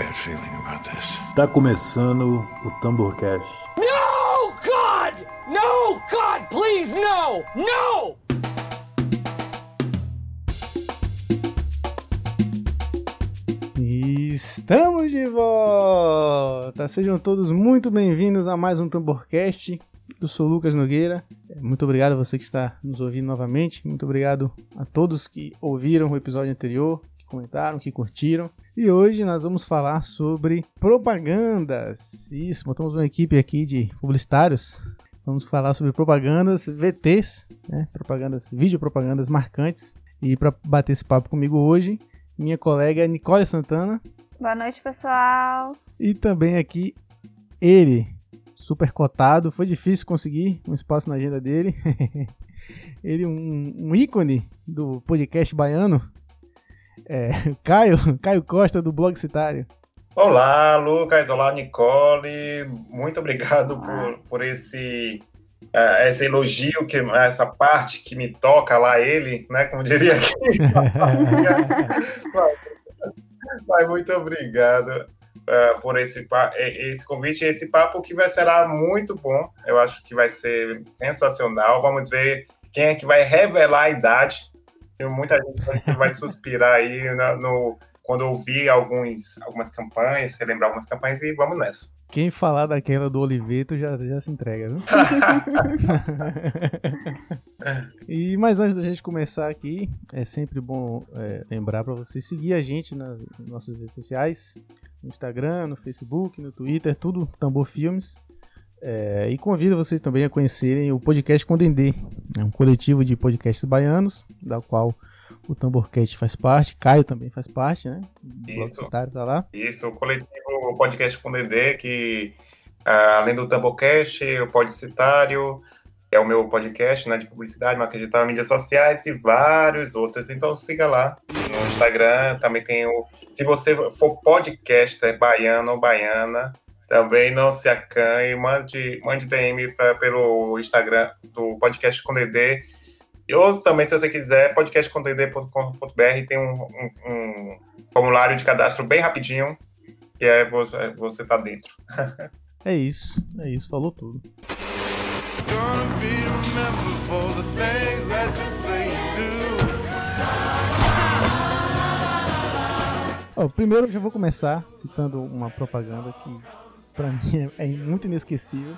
bad feeling about this. Tá começando o Tamborcast. No, God! No, God, please, no! No! Estamos de volta! Sejam todos muito bem-vindos a mais um Tamborcast. Eu sou o Lucas Nogueira. Muito obrigado a você que está nos ouvindo novamente. Muito obrigado a todos que ouviram o episódio anterior, comentaram, que curtiram. E hoje nós vamos falar sobre propagandas. Isso, montamos uma equipe aqui de publicitários. Vamos falar sobre propagandas VTs, né? propagandas, videopropagandas marcantes. E para bater esse papo comigo hoje, minha colega Nicole Santana. Boa noite, pessoal. E também aqui ele, super cotado. Foi difícil conseguir um espaço na agenda dele. ele, um, um, ícone do podcast baiano. É, Caio, Caio Costa, do Blog Citário. Olá, Lucas. Olá, Nicole. Muito obrigado por, por esse, uh, esse elogio, que, essa parte que me toca lá, ele, né? Como diria aqui. Mas muito obrigado uh, por esse, esse convite, esse papo que vai será muito bom. Eu acho que vai ser sensacional. Vamos ver quem é que vai revelar a idade. Tem muita gente vai suspirar aí no, no quando ouvir alguns, algumas campanhas, relembrar algumas campanhas e vamos nessa. Quem falar daquela do Oliveto já, já se entrega, viu? e mas antes da gente começar aqui, é sempre bom é, lembrar para você seguir a gente nas nossas redes sociais, no Instagram, no Facebook, no Twitter, tudo Tambor Filmes. É, e convido vocês também a conhecerem o podcast Condendê, é um coletivo de podcasts baianos, da qual o Tamborcast faz parte, Caio também faz parte, né? O Isso. tá lá. Isso, o coletivo podcast com Dedê, que uh, além do Tamborcast, o Podcitário, é o meu podcast né, de publicidade, marca digital, mídias sociais e vários outros. Então siga lá no Instagram, também tem o. Se você for podcaster baiano ou baiana, também não se acanhe, mande, mande DM pra, pelo Instagram do podcast com Dedê ou também, se você quiser, podcastcontd.com.br tem um, um, um, formulário de cadastro bem rapidinho, que é você, você tá dentro. é isso, é isso, falou tudo. Oh, primeiro eu já vou começar citando uma propaganda que para mim é, é muito inesquecível.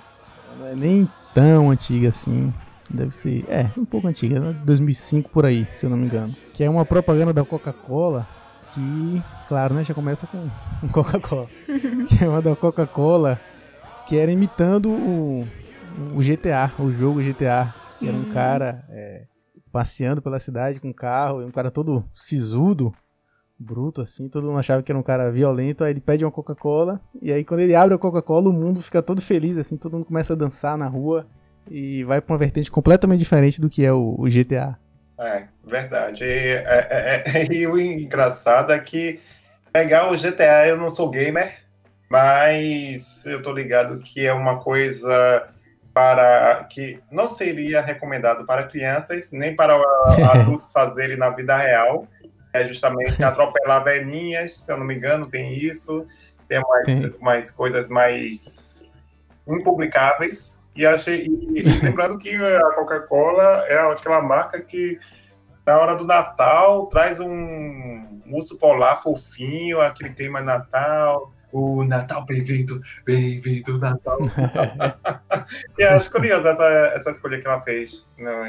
Não é nem tão antiga assim. Deve ser, é, um pouco antiga, né? 2005 por aí, se eu não me engano. Que é uma propaganda da Coca-Cola que, claro, né, já começa com, com Coca-Cola. que é uma da Coca-Cola que era imitando o, o GTA, o jogo GTA. Que era um hum. cara é, passeando pela cidade com um carro, um cara todo sisudo, bruto assim, todo mundo achava que era um cara violento, aí ele pede uma Coca-Cola, e aí quando ele abre a Coca-Cola, o mundo fica todo feliz, assim, todo mundo começa a dançar na rua, e vai pra uma vertente completamente diferente do que é o, o GTA. É, verdade. E, é, é, é, e, o engraçado é que pegar o GTA, eu não sou gamer, mas eu tô ligado que é uma coisa para que não seria recomendado para crianças, nem para adultos fazerem na vida real. É justamente atropelar velhinhas, se eu não me engano, tem isso. Tem mais, mais coisas mais impublicáveis e achei. E, e lembrando que a Coca-Cola é aquela marca que na hora do Natal traz um urso polar fofinho, aquele clima Natal. O Natal bem-vindo, bem-vindo Natal. e acho curioso essa, essa escolha que ela fez. Não,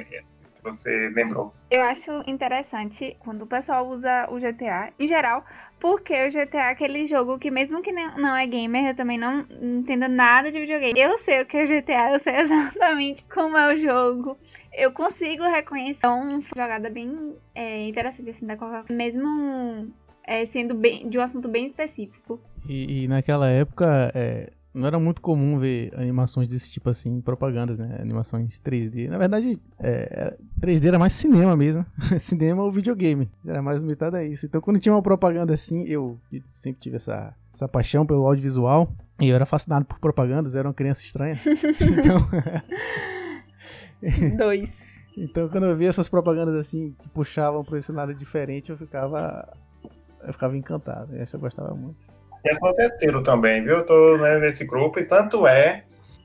você lembrou. Eu acho interessante quando o pessoal usa o GTA, em geral, porque o GTA é aquele jogo que, mesmo que não é gamer, eu também não entendo nada de videogame. Eu sei o que é GTA, eu sei exatamente como é o jogo. Eu consigo reconhecer uma jogada bem é, interessante assim da Coca-Cola, mesmo é, sendo bem, de um assunto bem específico. E, e naquela época, é, não era muito comum ver animações desse tipo assim, propagandas, né? Animações 3D. Na verdade, é, 3D era mais cinema mesmo. cinema ou videogame. Era mais limitado a isso. Então, quando tinha uma propaganda assim, eu sempre tive essa, essa paixão pelo audiovisual. E eu era fascinado por propagandas, eu era uma criança estranha. então. Dois. Então, quando eu via essas propagandas assim, que puxavam para esse lado diferente, eu ficava. Eu ficava encantado. Essa eu gostava muito. E aconteceram também, viu? Eu tô né, nesse grupo, e tanto é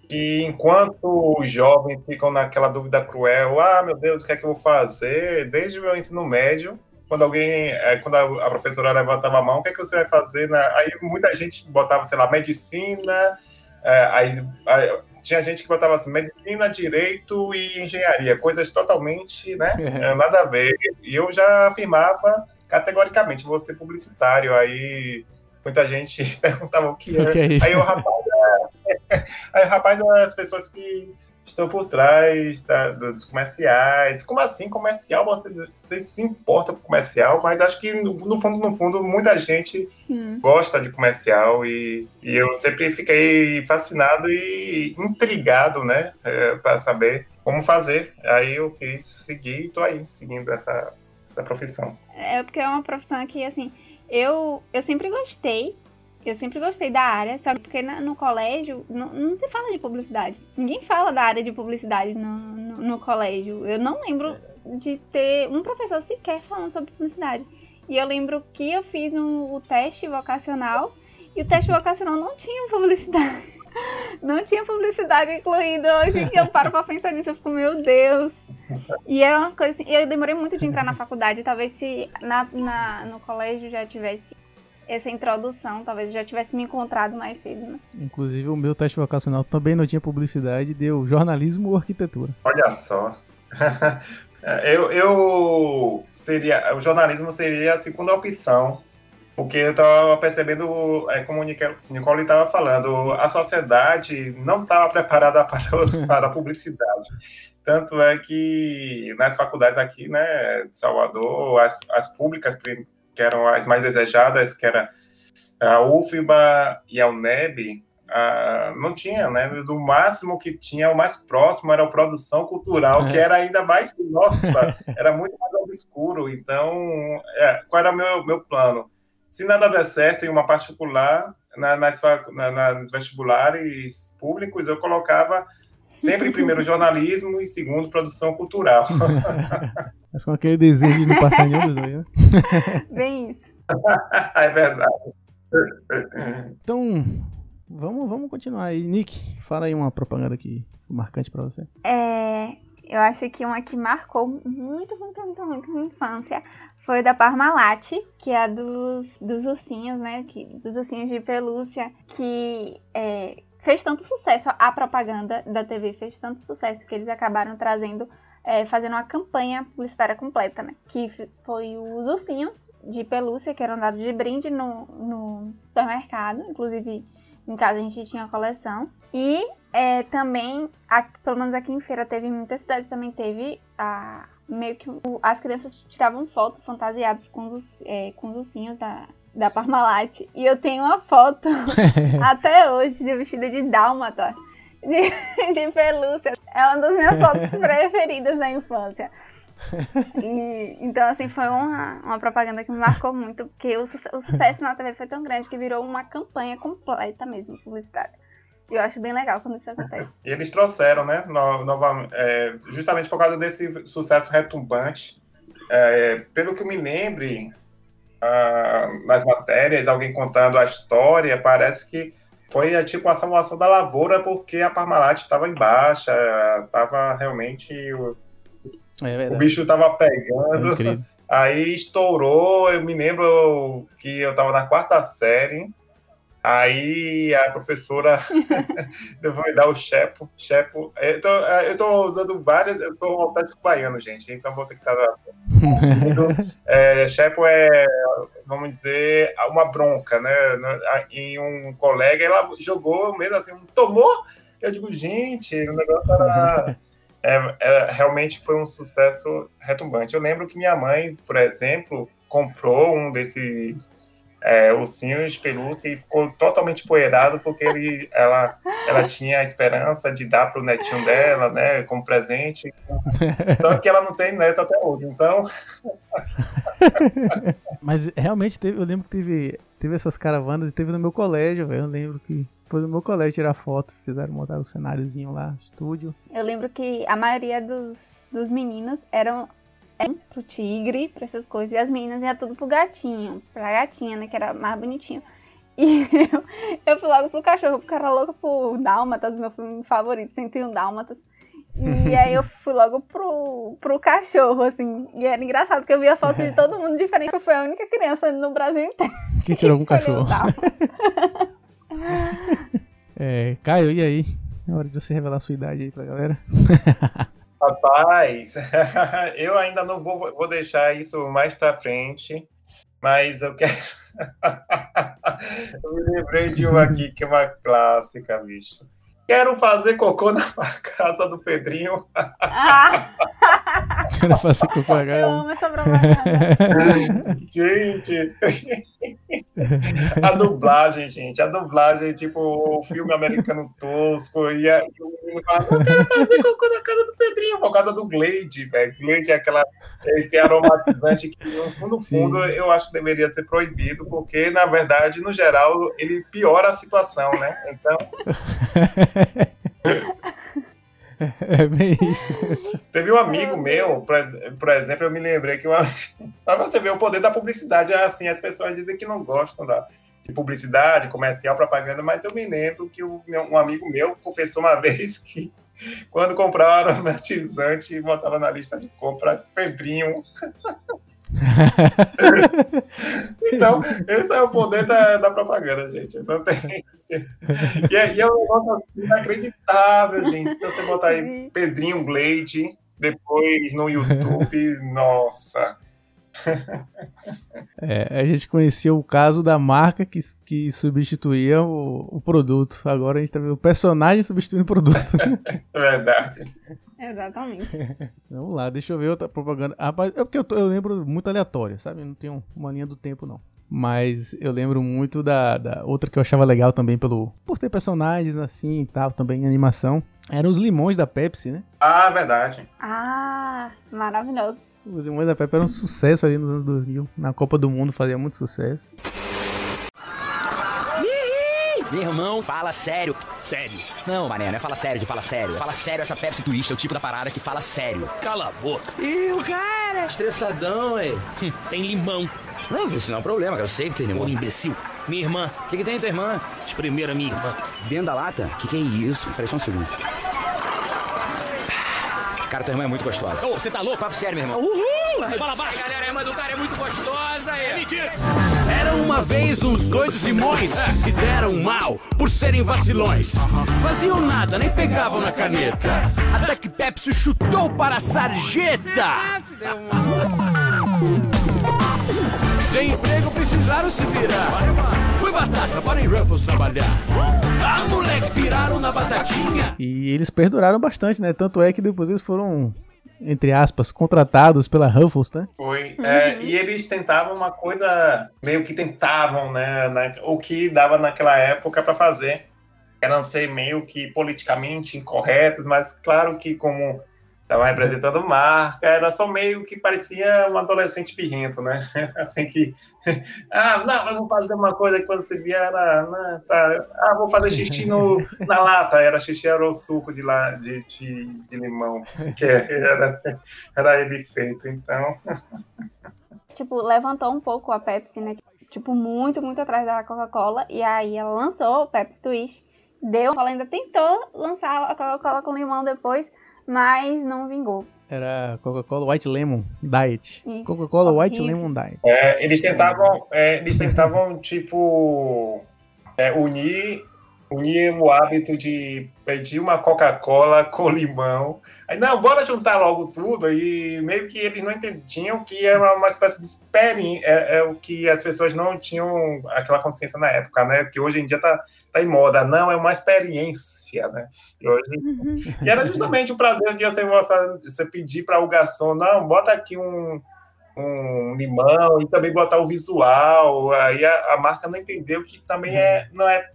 que enquanto os jovens ficam naquela dúvida cruel, ah, meu Deus, o que é que eu vou fazer? Desde o meu ensino médio, quando alguém, é, quando a, professora levantava a mão, o que é que você vai fazer? Aí muita gente botava, sei lá, medicina, é, aí, aí, tinha gente que botava assim, medicina, direito e engenharia, coisas totalmente, né, é. nada a ver. E eu já afirmava categoricamente, vou ser publicitário, aí muita gente perguntava o que é. O que é isso? Aí o rapaz, aí o rapaz, as pessoas que estão por trás da, dos comerciais. Como assim comercial? Você, você, se importa com comercial, mas acho que no, no fundo, no fundo, muita gente Sim. gosta de comercial e, e, eu sempre fiquei fascinado e intrigado, né, é, para saber como fazer. Aí eu quis seguir e tô aí seguindo essa, essa profissão. É porque é uma profissão que assim eu, eu sempre gostei. Eu sempre gostei da área, só que porque no colégio não, não, se fala de publicidade. Ninguém fala da área de publicidade no, no, no colégio. Eu não lembro de ter um professor sequer falando sobre publicidade. E eu lembro que eu fiz um, o teste vocacional e o teste vocacional não tinha publicidade. Não tinha publicidade incluída. Hoje que eu paro pra pensar nisso, eu fico, meu Deus. E é uma coisa assim, eu demorei muito de entrar na faculdade. Talvez se na, na, no colégio já tivesse essa introdução, talvez eu já tivesse me encontrado mais cedo, né? Inclusive o meu teste vocacional também não tinha publicidade, deu jornalismo ou arquitetura. Olha só. eu, eu seria. O jornalismo seria a segunda opção. Porque eu estava percebendo, é, como o Nicole estava falando, a sociedade não estava preparada para, para a publicidade. Tanto é que nas faculdades aqui, né, de Salvador, as, as públicas que, que eram as mais desejadas, que era a UFBA e a UNEB, não tinha, né? Do máximo que tinha, o mais próximo era a produção cultural, que era ainda mais, nossa, era muito mais obscuro. Então, é, qual era o meu, meu plano? Se nada der certo em uma particular, na, nas, na, nos vestibulares públicos, eu colocava Sempre primeiro jornalismo e segundo produção cultural. Mas com aquele desejo de não passar nenhum dos dois, né? Bem isso. é verdade. Então, vamos, vamos continuar aí. Nick, fala aí uma propaganda aqui marcante pra você. É, eu acho que uma que marcou muito, muito, muito, muito minha infância foi da Parmalat, que é a dos, dos ursinhos, né? Que, dos ursinhos de pelúcia, que é, fez tanto sucesso, a propaganda da TV fez tanto sucesso que eles acabaram trazendo, é, fazendo uma campanha publicitária completa, né? Que foi os ursinhos de pelúcia que eram dados de brinde no, no supermercado, inclusive em casa a gente tinha a coleção. E é, também, pelo menos aqui em feira teve, em muitas cidades também teve a, meio que as crianças tiravam foto fantasiadas com os, é, com os ursinhos da, da Parmalat. E eu tenho uma foto até hoje de vestida de dálmata, de, de pelúcia. É uma das minhas fotos preferidas da infância. E, então, assim, foi uma, uma propaganda que me marcou muito, porque o, o sucesso na TV foi tão grande que virou uma campanha completa mesmo, publicitária. E eu acho bem legal quando isso acontece. E eles trouxeram, né, no, nova, é, justamente por causa desse sucesso retumbante. É, pelo que eu me lembre, uh, nas matérias, alguém contando a história, parece que foi tipo a salvação da lavoura porque a Parmalat estava em baixa, estava realmente o, é o bicho estava pegando. É aí estourou, eu me lembro que eu estava na quarta série Aí a professora vai dar o chepo, chepo. Eu tô, eu tô usando várias, eu sou um autêntico baiano, gente, então você que tá. é, chepo é, vamos dizer, uma bronca, né? E um colega, ela jogou mesmo assim, tomou. Eu digo, gente, o negócio era. É, é, realmente foi um sucesso retumbante. Eu lembro que minha mãe, por exemplo, comprou um desses é, ursinho pelúcia e ficou totalmente poeirado porque ele, ela, ela tinha a esperança de dar para o netinho dela, né, como presente. Só que ela não tem neto até hoje, então. Mas realmente teve, eu lembro que teve, teve essas caravanas e teve no meu colégio, velho. Eu lembro que foi no meu colégio tirar foto, fizeram montar o um cenáriozinho lá, estúdio. Eu lembro que a maioria dos, dos meninos eram pro tigre, pra essas coisas. E as meninas iam tudo pro gatinho, pra gatinha, né? Que era mais bonitinho. E eu, eu fui logo pro cachorro, porque eu era louca por Dálmatas, meu filme favorito, 101 Dálmatas. E aí eu fui logo pro, pro cachorro, assim. E era engraçado, porque eu via foto de todo mundo diferente. Eu fui a única criança no Brasil inteiro. Que tirou um que cachorro. É, Caio, e aí? É hora de você revelar a sua idade aí pra galera. Rapaz, eu ainda não vou, vou deixar isso mais pra frente, mas eu quero. eu me lembrei de uma aqui que é uma clássica, bicho. Quero fazer cocô na casa do Pedrinho. Ah, Quero fazer cocô eu amo essa propaganda. Gente, a dublagem, gente, a dublagem, tipo, o filme americano tosco, e, a, e o menino fala, eu quero fazer cocô na casa do Pedrinho, por causa do Glade, velho. Glade é aquela, esse aromatizante que, no fundo, no fundo, eu acho que deveria ser proibido, porque, na verdade, no geral, ele piora a situação, né? Então, É bem isso. Teve um amigo meu, por, exemplo, eu me lembrei que uma, pra você ver o poder da publicidade, é assim, as pessoas dizem que não gostam da, de publicidade, comercial, propaganda, mas eu me lembro que um amigo meu confessou uma vez que quando comprava aromatizante, botava na lista de compras Pedrinho. Então, esse é o poder da, da propaganda, gente. Não tem... E é, e é um negócio inacreditável, gente. Se você botar aí Pedrinho Glade, depois no YouTube, nossa. É, a gente conhecia o caso da marca que, que substituía o, o produto. Agora a gente tá vendo o personagem substituindo o produto. É verdade. Exatamente. Vamos lá, deixa eu ver outra propaganda. Rapaz, é porque eu, tô- eu lembro muito aleatório, sabe? Não tenho uma linha do tempo, não. Mas eu lembro muito da, da outra que eu achava legal também pelo por ter personagens assim e tal, também em animação. Eram os limões da Pepsi, né? Ah, verdade. Ah, maravilhoso. Os limões da Pepsi eram um sucesso ali nos anos 2000. Na Copa do Mundo fazia muito sucesso. Meu irmão, fala sério. Sério. Não, mané, não é fala sério de fala sério. Fala sério, essa Pepsi Twist é o tipo da parada que fala sério. Cala a boca. E o cara, estressadão, ué. Hum, Tem limão. Não, isso não é um problema, cara. Eu sei que tem Ô, limão. imbecil. Minha irmã. O que, que tem tua irmã? Espremer a minha irmã. Dentro da lata? O que, que é isso? Peraí só um segundo. Cara, tua irmã é muito gostosa. Ô, você tá louco? Papo sério, meu irmão. Uhul! Fala baixo. galera, a irmã do cara é muito gostosa. É mentira. Uma vez uns dois limões se deram mal por serem vacilões. Faziam nada, nem pegavam na caneta. Até que Pepsi chutou para a sarjeta. Sem emprego precisaram se virar. Fui batata, bora em Ruffles trabalhar. Ah, moleque, viraram na batatinha. E eles perduraram bastante, né? Tanto é que depois eles foram, entre aspas, contratados pela Ruffles, né? Foi. É, e eles tentavam uma coisa, meio que tentavam, né? na- o que dava naquela época para fazer. Eram ser meio que politicamente incorretos, mas claro que como estavam representando marca, era só meio que parecia um adolescente birrento, né? Assim que, ah, não, eu vou fazer uma coisa que quando você via era, não, tá, ah, vou fazer xixi no, na lata, era xixi, era o suco de, lá, de, de, de limão, que era, era ele feito, então... Tipo, levantou um pouco a Pepsi, né? Tipo, muito, muito atrás da Coca-Cola. E aí ela lançou o Pepsi Twist. Deu. Ela ainda tentou lançar a Coca-Cola com limão depois, mas não vingou. Era Coca-Cola White Lemon Diet. Coca-Cola White. Lemon Diet. É, eles tentavam, é, eles tentavam tipo é, unir, unir o hábito de pedir uma Coca-Cola com limão. Aí não, bora juntar logo tudo e meio que eles não entendiam que era uma espécie de experiência, é, é o que as pessoas não tinham aquela consciência na época, né? Que hoje em dia tá, tá em moda, não é uma experiência, né? E hoje e era justamente o prazer de você, você pedir para o garçom, não, bota aqui um, um limão e também botar o visual. Aí a, a marca não entendeu que também é, não é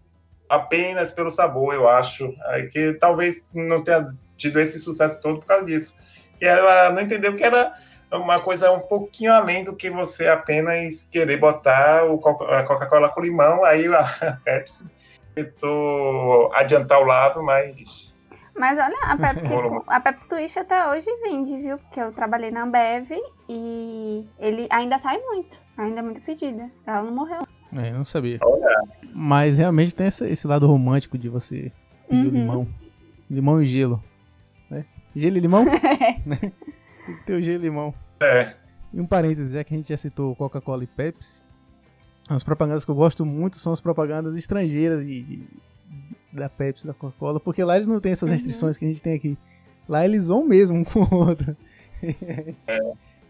apenas pelo sabor, eu acho. Aí que talvez não tenha tido esse sucesso todo por causa disso. E ela não entendeu que era uma coisa um pouquinho além do que você apenas querer botar o Coca-Cola com limão. Aí a Pepsi tentou adiantar o lado, mas Mas olha, a Pepsi, a Pepsi Twist até hoje vende, viu? Porque eu trabalhei na Ambev e ele ainda sai muito. Ainda é muito pedida. Ela não morreu. É, eu não sabia. Mas realmente tem esse, esse lado romântico de você pedir o Uhum. limão. Limão e gelo. Né? Gelo e limão? Né? Tem que ter o gelo e limão. É. E um parênteses, já que a gente já citou Coca-Cola e Pepsi, as propagandas que eu gosto muito são as propagandas estrangeiras de, de- da Pepsi da Coca-Cola, porque lá eles não têm essas restrições que a gente tem aqui. Lá eles vão mesmo um com o outro.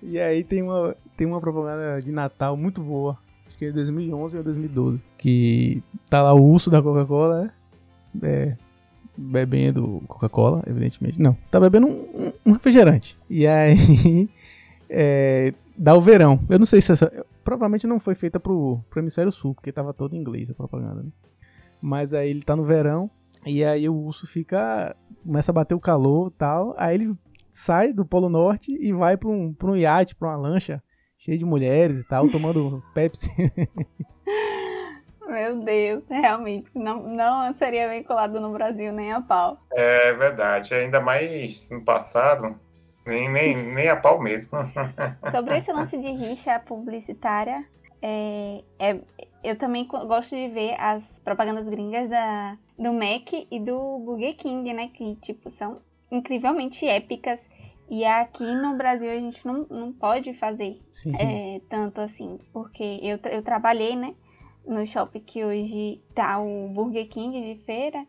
E aí tem uma, tem uma propaganda de Natal muito boa, acho que é 2011 ou 2012, que tá lá o urso da Coca-Cola, é, bebendo Coca-Cola, evidentemente. Não, tá bebendo um, um- um refrigerante. E aí é, dá o verão. Eu não sei se essa. Provavelmente não foi feita pro, pro hemisfério sul, porque tava todo em inglês a propaganda, né? Mas aí ele tá no verão, e aí o urso fica. começa a bater o calor e tal. Aí ele sai do Polo Norte e vai pra um, pra um iate, pra uma lancha cheia de mulheres e tal, tomando Pepsi. Meu Deus, realmente. Não, não seria vinculado no Brasil nem a pau. É verdade. Ainda mais no passado, nem, nem, nem a pau mesmo. Sobre esse lance de rixa publicitária, é, é- eu também gosto de ver as propagandas gringas da, do Mac e do Burger King, né? Que, tipo, são incrivelmente épicas. E aqui no Brasil a gente não, não pode fazer é, tanto assim, porque eu, eu trabalhei, né, no shopping que hoje tá o Burger King de feira,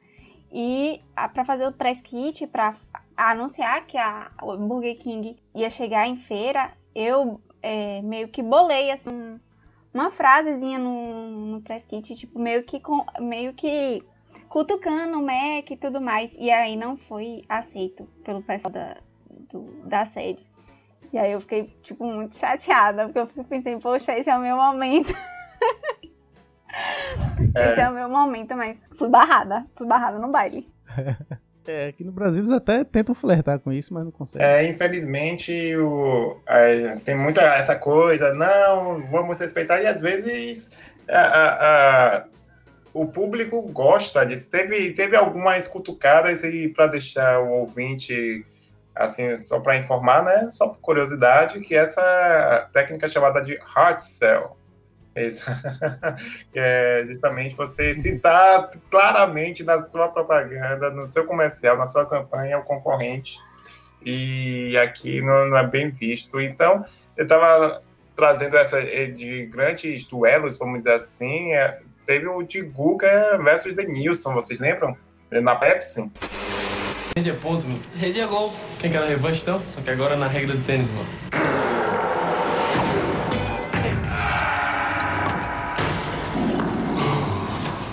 e para fazer o press kit, para anunciar que a, Burger King ia chegar em feira, eu é, meio que bolei, assim, uma frasezinha no, no press kit, tipo, meio que, com, meio que cutucando o Mac e tudo mais, e aí não foi aceito pelo pessoal da, do- da sede. E aí eu fiquei, tipo, muito chateada, porque eu pensei, poxa, esse é o meu momento. Esse é o meu momento, mas fui barrada. Fui barrada no baile. É, aqui no Brasil eles até tentam flertar com isso, mas não conseguem. É, infelizmente, o, é, tem muita essa coisa, não, vamos respeitar, e às vezes a- a- a- o público gosta disso. Teve, teve algumas cutucadas e para deixar o ouvinte, assim, só para informar, né, só por curiosidade, que essa técnica é chamada de hard sell. É justamente você citar claramente na sua propaganda, no seu comercial, na sua campanha, o concorrente e aqui não, não é bem visto. Então, eu estava trazendo essa eh, de grandes duelos, vamos dizer assim. é, teve o de Guga versus Denilson, vocês lembram? Na Pepsi. Rede é ponto, meu. Rede é gol. Quem quer na revanche, então? Só que agora na regra do tênis, mano.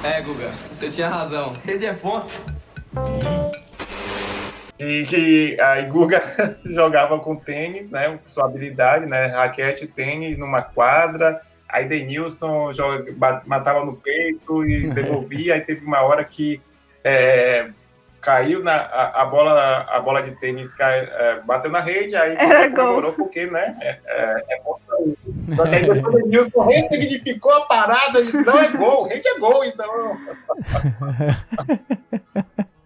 É, Guga, você tinha razão. Rede é ponto. E que a Guga jogava com tênis, né? Sua habilidade, né? Raquete, tênis numa quadra. Aí Denilson joga, matava no peito e devolvia. Aí teve uma hora que é, caiu na a, a bola, a bola de tênis cai, é, bateu na rede, aí comemorou porque, né? É, é, é ele. Só que aí depois o Denilson ressignificou a parada disse: não é gol, rede é gol, então.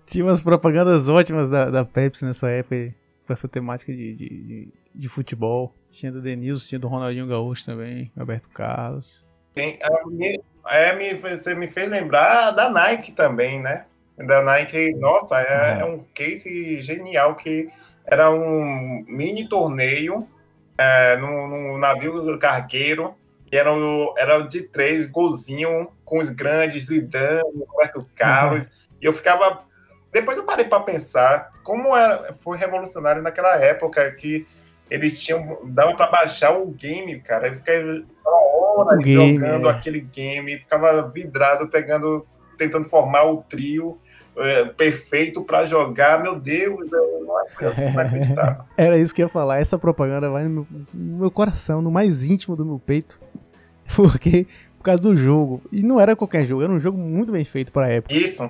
Tinha umas propagandas ótimas da, da Pepsi nessa época, com essa temática de, de, de, de futebol. Tinha do Denilson, tinha do Ronaldinho Gaúcho também, Roberto Carlos. Tem, é, me, você me fez lembrar da Nike também, né? Da Nike, nossa, é, É. é um case genial que era um mini torneio é, no, no navio cargueiro e era, o- era o de três, golzinho com os grandes, Zidane, Roberto Carlos, e eu ficava... Depois eu parei para pensar como era, foi revolucionário naquela época que eles tinham... Dava para baixar o game, cara. Eu fiquei horas game, jogando é. aquele game, ficava vidrado, pegando, tentando formar o trio é, perfeito para jogar. Meu Deus, eu não acreditava. Era isso que eu ia falar. Essa propaganda vai no meu, no meu coração, no mais íntimo do meu peito. Porque, por causa do jogo. E não era qualquer jogo, era um jogo muito bem feito pra época. Isso.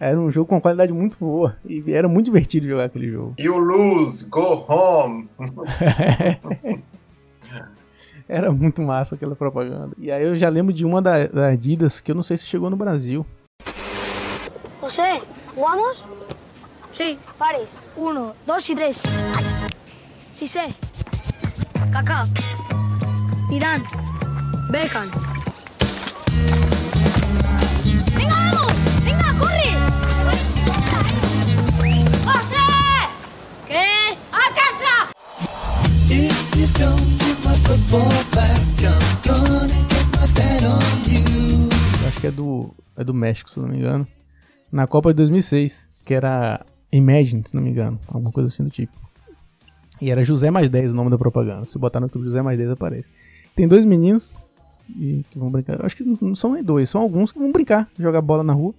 Era um jogo com uma qualidade muito boa. E era muito divertido jogar aquele jogo. You lose, go home. Era muito massa aquela propaganda. E aí eu já lembro de uma da, da Adidas que eu não sei se chegou no Brasil. José, ¿jugamos? Sí. Pares. Uno, dos y tres. Sí sé. Kaká. Zidane. Beckham. ¡Venga, vamos! ¡Venga, corre! ¡José! Que? ¡A casa! Acho que é do, é do México, se não me engano na Copa de 2006, que era Imagine, se não me engano, alguma coisa assim do tipo. E era José mais 10 o nome da propaganda. Se botar no YouTube José mais 10 aparece. Tem dois meninos e que vão brincar. Acho que não são nem dois, são alguns que vão brincar, jogar bola na rua.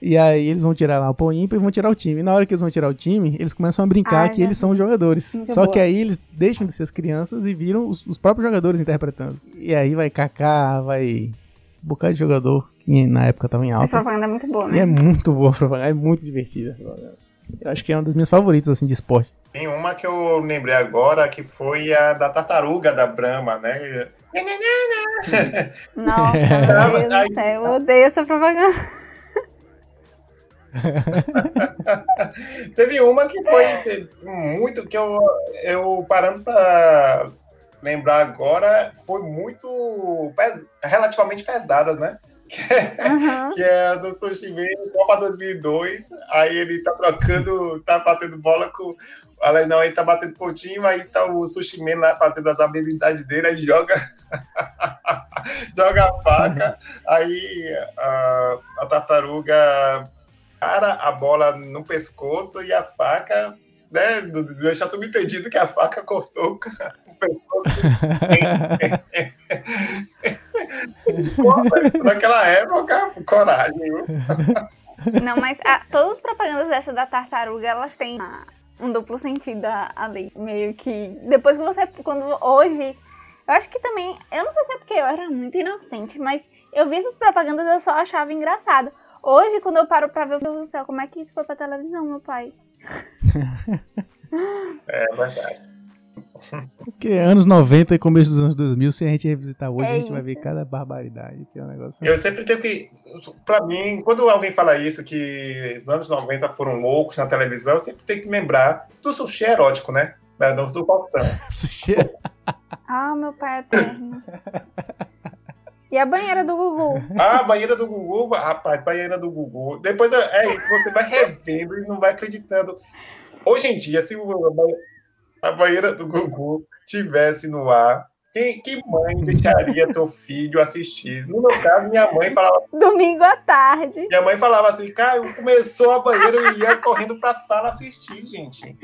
E aí eles vão tirar lá o pão ímpar e vão tirar o time. E na hora que eles vão tirar o time, eles começam a brincar que eles são jogadores. Muito Só boa. que aí eles deixam de ser as crianças e viram os, os próprios jogadores interpretando. E aí vai Kaká, vai bocado de jogador que na época tava em Essa alta. propaganda é muito boa, E né? é muito boa a propaganda, é muito divertida. Eu acho que é uma das minhas favoritas assim de esporte. Tem uma que eu lembrei agora que foi a da tartaruga da Brahma, né? Nossa, meu Deus Aí- do céu, eu odeio essa propaganda. Teve uma que foi muito que eu, eu parando pra lembrar agora, foi muito pes- relativamente pesada, né? Que é a do Sushi Man, Copa 2002. Aí ele tá trocando, tá batendo bola com. Olha, não, ele tá batendo pontinho, aí tá o Sushi Man lá fazendo as habilidades dele, aí joga. joga a faca, aí a, a tartaruga para a bola no pescoço e a faca, né? Deixa subentendido que a faca cortou o. Pô, Naquela época, coragem? Não, mas a- todas as propagandas dessa da tartaruga, elas têm um duplo sentido ali. Meio que. Depois que você. Quando hoje. Eu acho que também. Eu não sei se é porque eu era muito inocente, mas eu vi essas propagandas eu só achava engraçado. Hoje, quando eu paro pra ver, meu Deus do céu, como é que isso foi pra televisão, meu pai? É verdade. Porque anos 90 e começo dos anos 2000, se a gente revisitar hoje, É a gente vai ver cada barbaridade, que é um negócio... Eu sempre tenho que. Pra mim, quando alguém fala isso, que os anos 90 foram loucos na televisão, eu sempre tenho que lembrar do sushi erótico, né? Da dança do Faustão. Sushi Ah, meu pai é eterno. E a banheira do Gugu? Ah, a banheira do Gugu, rapaz, banheira do Gugu. Depois é é isso, você vai revendo e não vai acreditando. Hoje em dia, se a banhe- a banheira do Gugu tivesse no ar, quem, que mãe deixaria seu filho assistir? No meu caso, minha mãe falava, Domingo à tarde. minha mãe falava assim, Caio, começou a banheira, eu ia correndo pra sala assistir, gente.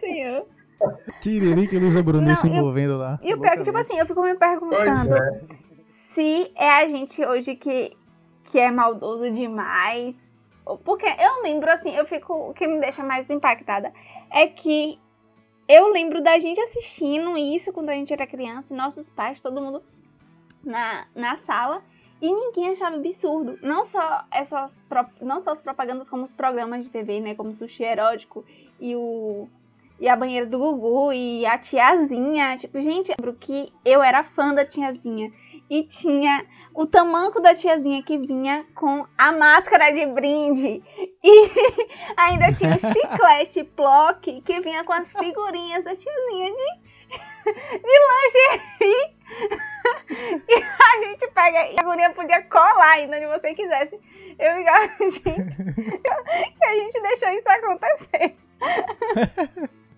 Senhor. Tiririca e Luísa Brunet se envolvendo lá. E o pior é que, tipo assim, eu fico me Pois perguntando é. Se é a gente hoje que, que é maldoso demais. Porque eu lembro, assim, eu fico. O que me deixa mais impactada é que eu lembro da gente assistindo isso quando a gente era criança, nossos pais, todo mundo na, na sala, e ninguém achava absurdo. Não só essas não só as propagandas, como os programas de TV, né? Como o Sushi Erótico e o. E a banheira do Gugu e a tiazinha. Tipo, gente, eu lembro que eu era fã da tiazinha. E tinha o tamanco da tiazinha que vinha com a máscara de brinde. E ainda tinha o chiclete Plock que vinha com as figurinhas da tiazinha de, de lingerie. E a gente pega e a figurinha podia colar ainda onde você quisesse. Eu ficava, gente, a gente deixou isso acontecer.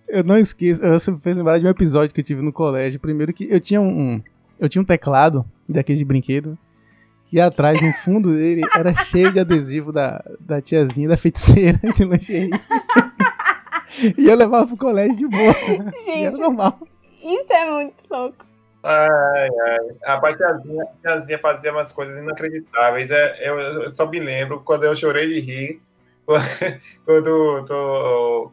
Eu não esqueço, você fez lembrar de um episódio que eu tive no colégio. Primeiro que eu tinha um- eu tinha um teclado daquele de brinquedo que atrás, no fundo dele, era cheio de adesivo da, da tiazinha, da feiticeira de lingerie. e eu levava pro colégio de boa. E era Gente, normal. isso é muito louco. Ai, ai. A tiazinha, a tiazinha fazia umas coisas inacreditáveis. É, eu, eu só me lembro quando eu chorei de rir, quando tô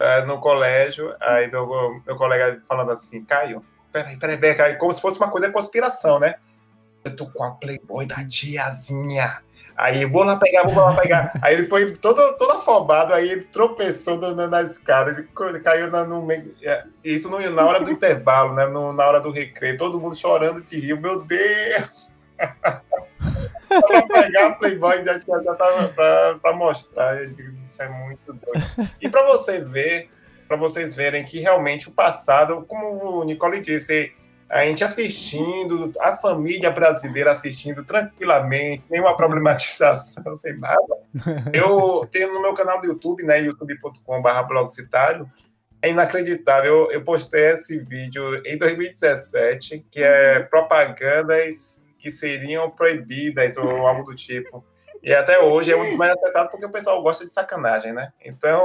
é, no colégio, aí meu, meu colega falando assim, Caio, peraí, peraí, peraí, como se fosse uma coisa de conspiração, né? Eu tô com a Playboy da tiazinha. Aí vou lá pegar, vou lá pegar. Aí ele foi todo, todo afobado, aí ele tropeçou no- na escada, ele caiu na, no meio. é, Isso no- na hora do intervalo, né? no- na hora do recreio, todo mundo chorando de rir. Meu Deus! pra pegar a Playboy da tiazinha pra, pra, pra mostrar. Eu digo, isso é muito doido. E pra você ver, para vocês verem que realmente o passado, como o Nicole disse, a gente assistindo, a família brasileira assistindo tranquilamente, nenhuma problematização, sem nada. Eu tenho no meu canal do YouTube, né, youtube.com.br blogcitário, é inacreditável. Eu, eu postei esse vídeo em 2017, que é propagandas que seriam proibidas ou algo do tipo. E até hoje é um dos mais acessados porque o pessoal gosta de sacanagem, né? Então,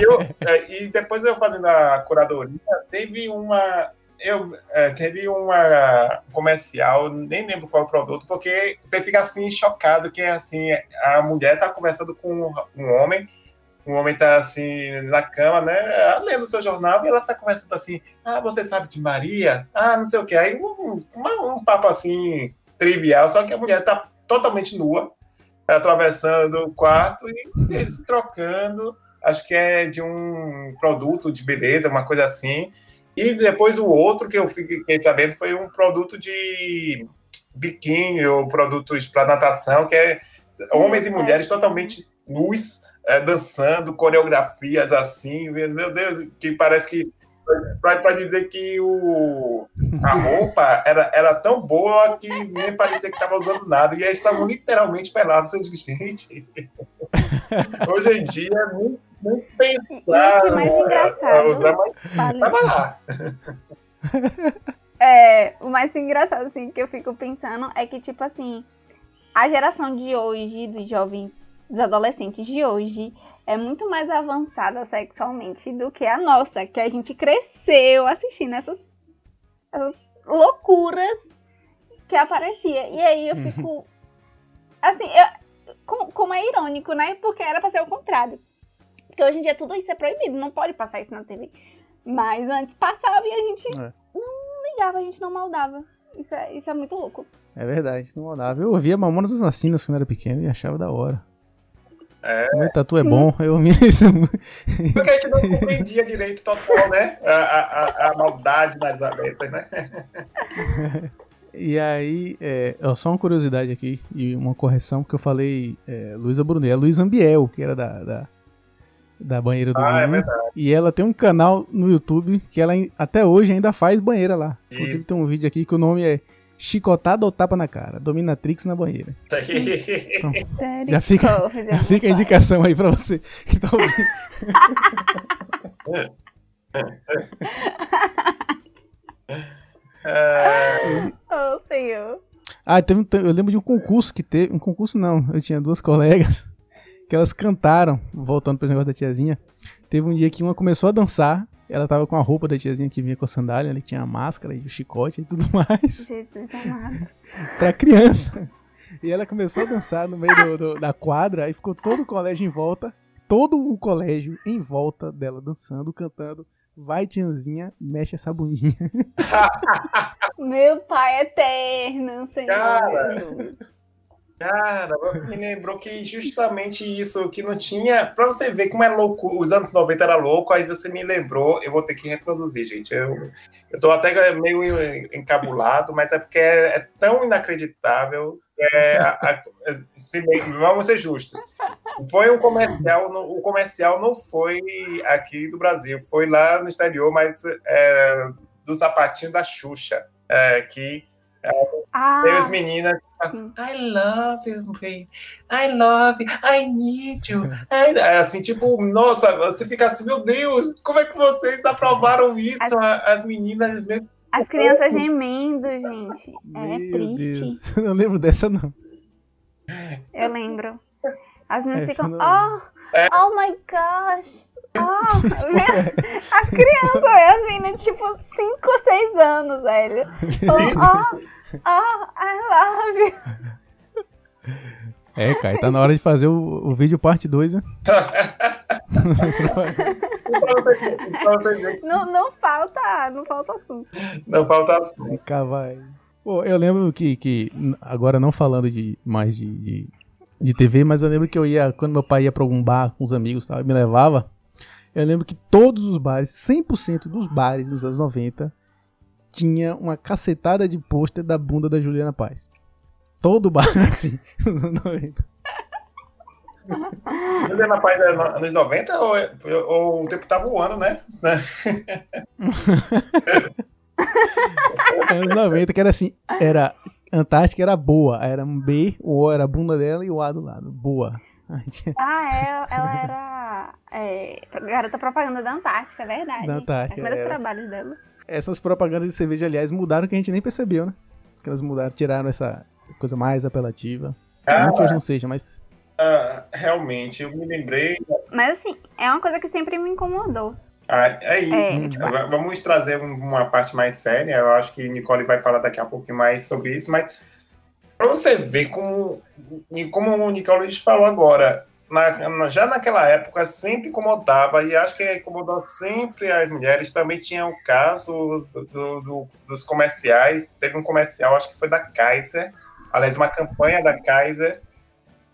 eu, é, e depois eu fazendo a curadoria, teve uma. Eu, é, teve uma comercial, nem lembro qual produto, porque você fica assim chocado que assim a mulher tá conversando com um homem, um homem tá assim na cama, né, lendo o seu jornal e ela tá conversando assim, ah, você sabe de Maria? Ah, não sei o que. Aí um, um, um papo assim trivial, só que a mulher tá totalmente nua, atravessando o quarto e eles se trocando. Acho que é de um produto de beleza, uma coisa assim. E depois o outro que eu fiquei sabendo foi um produto de biquíni ou produtos para natação, que é homens e mulheres totalmente nus, é, dançando, coreografias assim. Meu Deus, que parece que para dizer que o, a roupa era, era tão boa que nem parecia que estava usando nada. E eles estavam literalmente pelados. Eu digo, gente, hoje em dia muito, muito pensar. O mais engraçado. Usar, mas tava lá. É, o mais engraçado, assim, que eu fico pensando é que, tipo assim, a geração de hoje, dos jovens, dos adolescentes de hoje, é muito mais avançada sexualmente do que a nossa, que a gente cresceu assistindo essas, essas loucuras que aparecia. E aí eu fico. Uhum. Assim, eu, como, como, é irônico, né? Porque era pra ser o contrário. Porque hoje em dia tudo isso é proibido, não pode passar isso na TV. Mas antes passava e a gente é. não ligava, a gente não maldava. Isso é, isso é muito louco. É verdade, não maldava. Eu ouvia Mamonas Assassinas quando era pequeno e achava da hora. É. Meu tatu é bom, eu me. Porque a gente não compreendia direito total, né? A, a, a maldade das letras, né? E aí, é, só uma curiosidade aqui e uma correção, porque eu falei é, Luísa Brunet, é Luísa Ambiel, que era da, da, da banheira do ah, é E ela tem um canal no YouTube que ela até hoje ainda faz banheira lá. Isso. Inclusive tem um vídeo aqui que o nome é chicotada ou tapa na cara. Dominatrix na banheira. Então, já fica, já fica a indicação aí pra você que tá ouvindo. oh, senhor. Ah, teve, eu lembro de um concurso que teve. Um concurso não, eu tinha duas colegas que elas cantaram, voltando para esse negócio da tiazinha. Teve um dia que uma começou a dançar ela tava com a roupa da tiazinha que vinha com a sandália, ele tinha a máscara e o chicote e tudo mais. Jesus amado. pra criança. E ela começou a dançar no meio do, do, da quadra, aí ficou todo o colégio em volta, todo o colégio em volta dela dançando, cantando. Vai, tiazinha, mexe essa bundinha. Meu pai eterno, Senhor. Cara, Cara, me lembrou que justamente isso, que não tinha. Pra você ver como é louco, os anos 90 era louco, aí você me lembrou, eu vou ter que reproduzir, gente. Eu, eu tô até meio encabulado, mas é porque é, é tão inacreditável. É, a, a, se, vamos ser justos. Foi um comercial, o comercial não foi aqui do Brasil, foi lá no exterior, mas é, do sapatinho da Xuxa, é, que ah, tem as meninas. I love you, baby. I love you. I need you. I... É assim, tipo, nossa, você fica assim, meu Deus, como é que vocês aprovaram isso? As, as meninas. As crianças gemendo, gente. É meu triste. Deus. Eu não lembro dessa, não. Eu lembro. As meninas ficam, não... oh, é. oh my gosh. Oh, as crianças, as meninas, tipo, 5, 6 anos, velho. Oh, oh, I love you. É, Kai, tá na hora de fazer o, o vídeo parte 2, né? não, não falta, não falta assunto. Não falta assunto. Se cavar Pô, eu lembro que, que, agora não falando de mais de, de, de, TV, mas eu lembro que eu ia, quando meu pai ia pra algum bar com os amigos tal, me levava, eu lembro que todos os bares, 100% dos bares nos anos 90, tinha uma cacetada de pôster da bunda da Juliana Paz. Todo bar assim, nos anos 90. Juliana Paz é anos 90 ou, ou o tempo tá voando, né? anos 90, que era assim, era Antártica era boa, era um B, o O era a bunda dela e o A do lado, boa. Ah, é, ela era é, garota propaganda da Antártica, é verdade. Da Antártica. Os primeiros trabalhos dela. Essas propagandas de cerveja, aliás, mudaram que a gente nem percebeu, né? que elas mudaram, tiraram essa coisa mais apelativa. Ah. Não que hoje não seja, mas. Ah, realmente, eu me lembrei. Mas assim, é uma coisa que sempre me incomodou. Ah, aí, É, tipo, v- vamos trazer um- uma parte mais séria. Eu acho que Nicole vai falar daqui a pouquinho mais sobre isso, mas para você ver como, e como o Nicole falou agora, na- já naquela época sempre incomodava, e acho que incomodou sempre as mulheres. Também tinha o caso do- do- do- dos comerciais. Teve um comercial, acho que foi da Kaiser, aliás, uma campanha da Kaiser,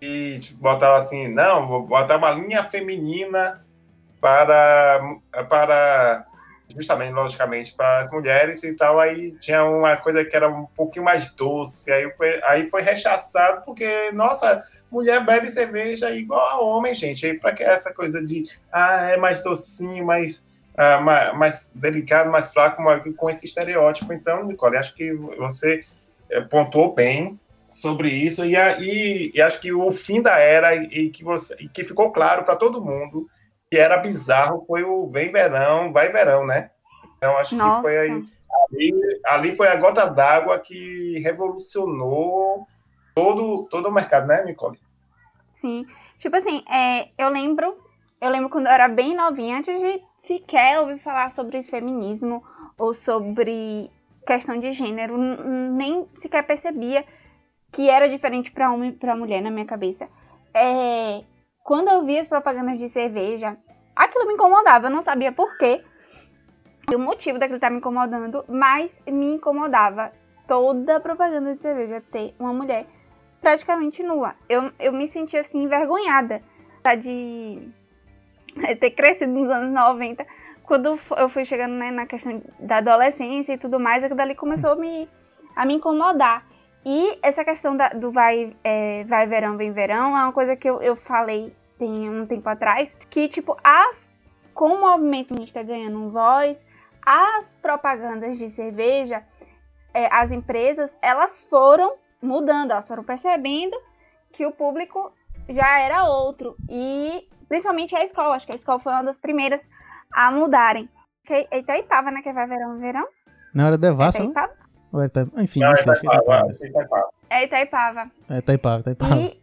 e botava assim: não, vou botar uma linha feminina para, para justamente, logicamente, para as mulheres e tal. Aí tinha uma coisa que era um pouquinho mais doce. Aí aí foi rechaçado porque, nossa, mulher bebe cerveja igual a homem, gente. Aí para que essa coisa de, ah, é mais docinho, mais, ah, mais, mais delicado, mais fraco, com esse estereótipo. Então, Nicole, acho que você eh, pontuou bem sobre isso e, e- e acho que o fim da era e que você e que ficou claro para todo mundo que era bizarro foi o Vem Verão, Vai Verão, né? Então acho Nossa. que foi aí ali, ali foi a gota d'água que revolucionou todo todo o mercado, né, Nicole? Sim. Tipo assim, é, eu lembro. Eu lembro quando eu era bem novinha, antes de sequer ouvir falar sobre feminismo ou sobre questão de gênero, nem sequer percebia que era diferente para homem e para mulher na minha cabeça. É, quando eu via as propagandas de cerveja, aquilo me incomodava, eu não sabia por quê, o motivo daquilo estar me incomodando, mas me incomodava toda a propaganda de cerveja ter uma mulher praticamente nua. Eu, eu me senti assim envergonhada tá, de ter crescido nos anos 90. Quando eu fui chegando né, na questão da adolescência e tudo mais, aquilo dali começou a me, a me incomodar. E essa questão da- do vai, é, vai verão, vem verão, é uma coisa que eu, eu falei tem um tempo atrás, que tipo, as, com o movimento feminista ganhando um voz, as propagandas de cerveja, é, as empresas, elas foram mudando, elas foram percebendo que o público já era outro. E principalmente a escola, acho que a escola foi uma das primeiras a mudarem. Que é Itaipava, né? Que vai verão, verão. Na hora Devassa, não? Itaipava? Ou é Ita- Enfim, Não, não é sei, acho que é Itaipava, Itaipava. Itaipava. É Itaipava. É Itaipava, Itaipava. E,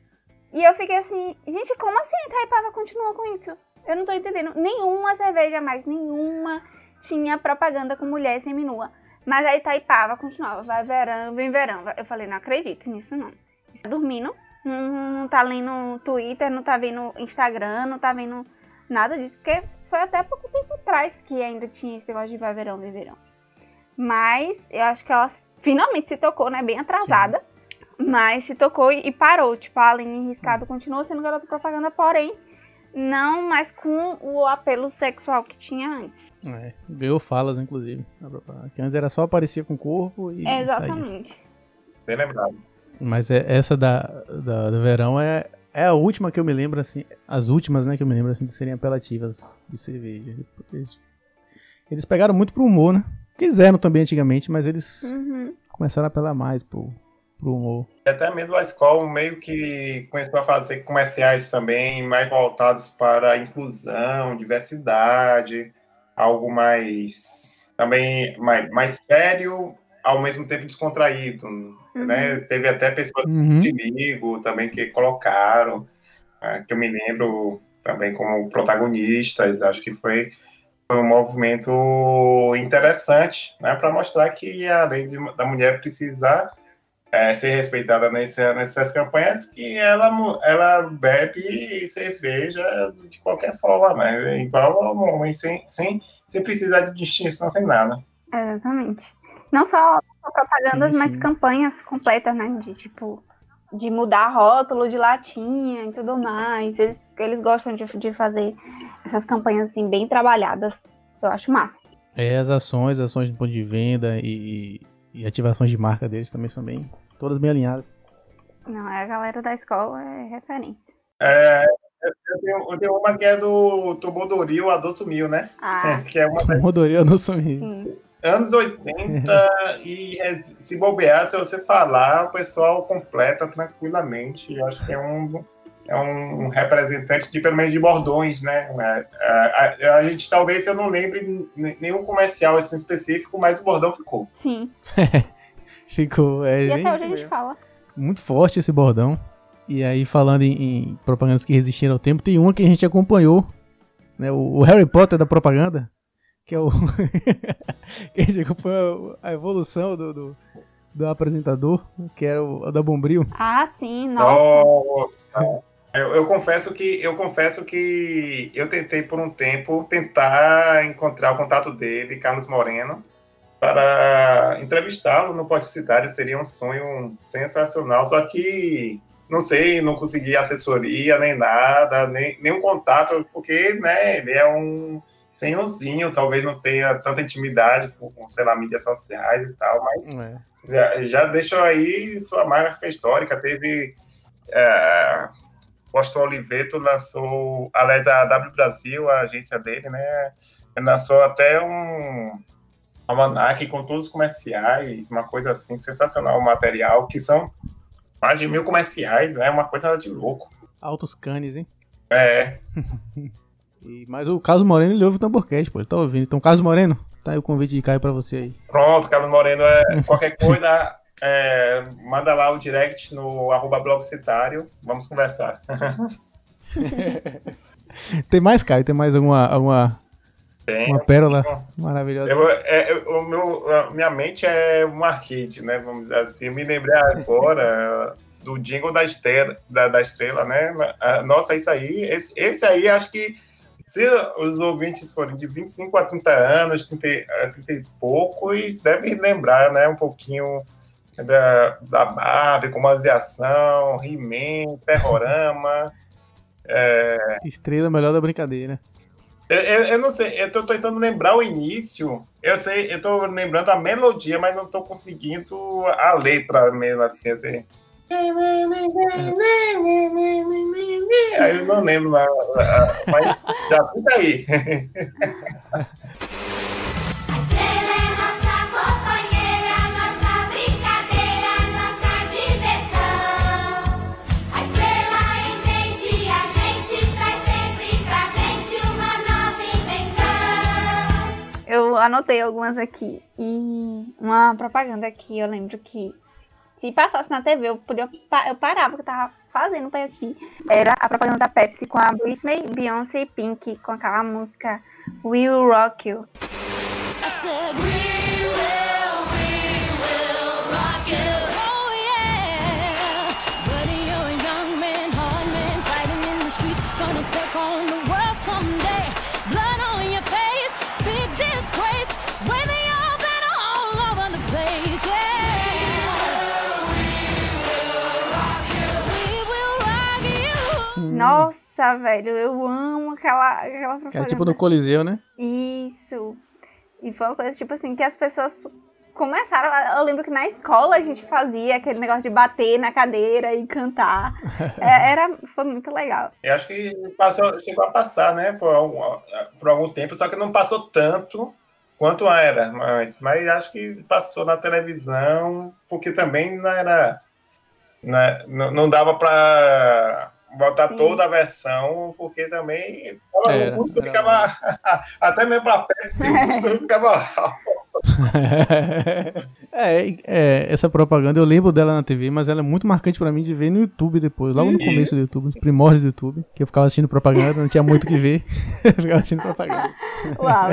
e eu fiquei assim, gente, como assim a Itaipava continuou com isso? Eu não tô entendendo. Nenhuma cerveja mais, nenhuma tinha propaganda com mulher seminua. Mas a Itaipava continuava, vai verão, vem verão. Eu falei, não acredito nisso não. Tá dormindo, não, não tá lendo Twitter, não tá vendo Instagram, não tá vendo nada disso, porque foi até pouco tempo atrás que ainda tinha esse negócio de vai verão, vem verão. Mas eu acho que ela finalmente se tocou, né? Bem atrasada. Mas se tocou e, e parou. Tipo, a Aline Riscado continuou sendo garota propaganda, porém, não mais com o apelo sexual que tinha antes. É, ganhou falas, inclusive. Que antes era só aparecer com o corpo e saía. Exatamente. Bem lembrado. Mas é, essa da, da, do verão é, é a última que eu me lembro, assim. As últimas, né, que eu me lembro, assim, de serem apelativas de cerveja. Eles, eles pegaram muito pro humor, né? Quiseram também antigamente, mas eles Uhum. começaram a apelar mais pro, pro humor. Até mesmo a escola meio que começou a fazer comerciais também mais voltados para a inclusão, diversidade, algo mais também mais, mais sério, ao mesmo tempo descontraído, né? Teve até pessoas Uhum. de Migo também que colocaram, ah, que eu me lembro também como protagonistas, acho que foi, foi um movimento interessante, né, para mostrar que além de- da mulher precisar é, ser respeitada nesse, nessas campanhas, que ela, ela bebe cerveja de qualquer forma, né, igual ao homem, sem, sem, sem precisar de distinção, sem nada. Exatamente. Não só propagandas, Sim, mas sim. campanhas completas, né? De tipo, de mudar rótulo de latinha e tudo mais. Eles, eles gostam de, de fazer essas campanhas assim, bem trabalhadas. Eu acho massa. É, as ações, ações de ponto de venda e, e ativações de marca deles também são bem. Todas bem alinhadas. Não, a galera da escola é referência. É, eu, tenho, eu tenho uma que é do Tobodoril, a Doce Mil, né? Ah, Que é uma Rodoria não sumi. sim. anos 80 e é, se bobear, se você falar, o pessoal completa tranquilamente. Eu acho que é um, é um representante de pelo menos de bordões, né? É, A, a- a gente talvez eu não lembre nenhum comercial assim específico, mas o bordão ficou. Sim. Ficou. É, E bem até hoje a gente fala. Muito forte esse bordão. E aí, falando em, em propagandas que resistiram ao tempo, tem uma que a gente acompanhou. Né, o, o Harry Potter da propaganda. Que é o. que a gente acompanhou a evolução do, do, do apresentador, que era o, o da Bombril. Ah, sim, nossa. Nossa. Eu, eu confesso que eu confesso que eu tentei por um tempo tentar encontrar o contato dele, Carlos Moreno, para entrevistá-lo no Podcidade. Seria um sonho sensacional. Só que não sei, não consegui assessoria nem nada, nem nenhum contato, porque né, ele é um senhorzinho, talvez não tenha tanta intimidade com, sei lá, mídias sociais e tal, mas É. já, já deixou aí sua marca histórica. Teve. É, o Aston Oliveto lançou, aliás, a W Brasil, a agência dele, né? Lançou até um almanac com todos os comerciais, uma coisa assim, sensacional, o material, que são mais de mil comerciais, né? Uma coisa de louco. Altos canes, hein? É, E, mas o Carlos Moreno ele ouve o Tamborcast, pô. Ele tá ouvindo. Então, Carlos Moreno, tá aí o convite de Caio pra você aí. pronto, Carlos Moreno, é, qualquer coisa, é, manda lá o direct no arroba blogcitário, vamos conversar. Tem mais, Caio? Tem mais alguma, alguma Tem. uma pérola maravilhosa? Eu, é, o meu, a minha mente é um arcade, né? Vamos dizer assim. Eu me lembrei agora do jingle da estrela, da, da estrela né? Ah, Nossa, isso aí, esse, esse aí, acho que se os ouvintes forem de 25 a 30 anos, 30, e- a 30 e poucos, devem lembrar, né? Um pouquinho da, da Barbie, como aviação, He-Man, Terrorama. Estrela melhor da brincadeira. Eu, eu, eu não sei, eu tô tentando lembrar o início. Eu sei, eu tô lembrando a melodia, mas não tô conseguindo a letra mesmo assim, assim. Aí eu não lembro, mas já fica aí. anotei algumas aqui. E uma propaganda que eu lembro que se passasse na TV, eu podia eu parava que eu tava fazendo pra assistir. Era a propaganda da Pepsi com a Britney, Beyoncé e Pink com aquela música Will Rock You. I said Nossa, velho, eu amo aquela, aquela propaganda. Era tipo no Coliseu, né? Isso. E foi uma coisa, tipo assim, que as pessoas começaram. a- Eu lembro que na escola a gente fazia aquele negócio de bater na cadeira e cantar. É, era, foi muito legal. Eu acho que passou, chegou a passar, né, por algum, por algum tempo, só que não passou tanto quanto era, mas, mas acho que passou na televisão, porque também não era. né, não, não dava para botar Sim. toda a versão, porque também Era, o custo era ficava. Até mesmo para Pepsi, o custo ficava. é, é, essa propaganda eu lembro dela na TV, mas ela é muito marcante pra mim de ver no YouTube depois, logo no começo do YouTube, nos primórdios do YouTube, que eu ficava assistindo propaganda, não tinha muito o que ver, eu ficava assistindo propaganda. Uau.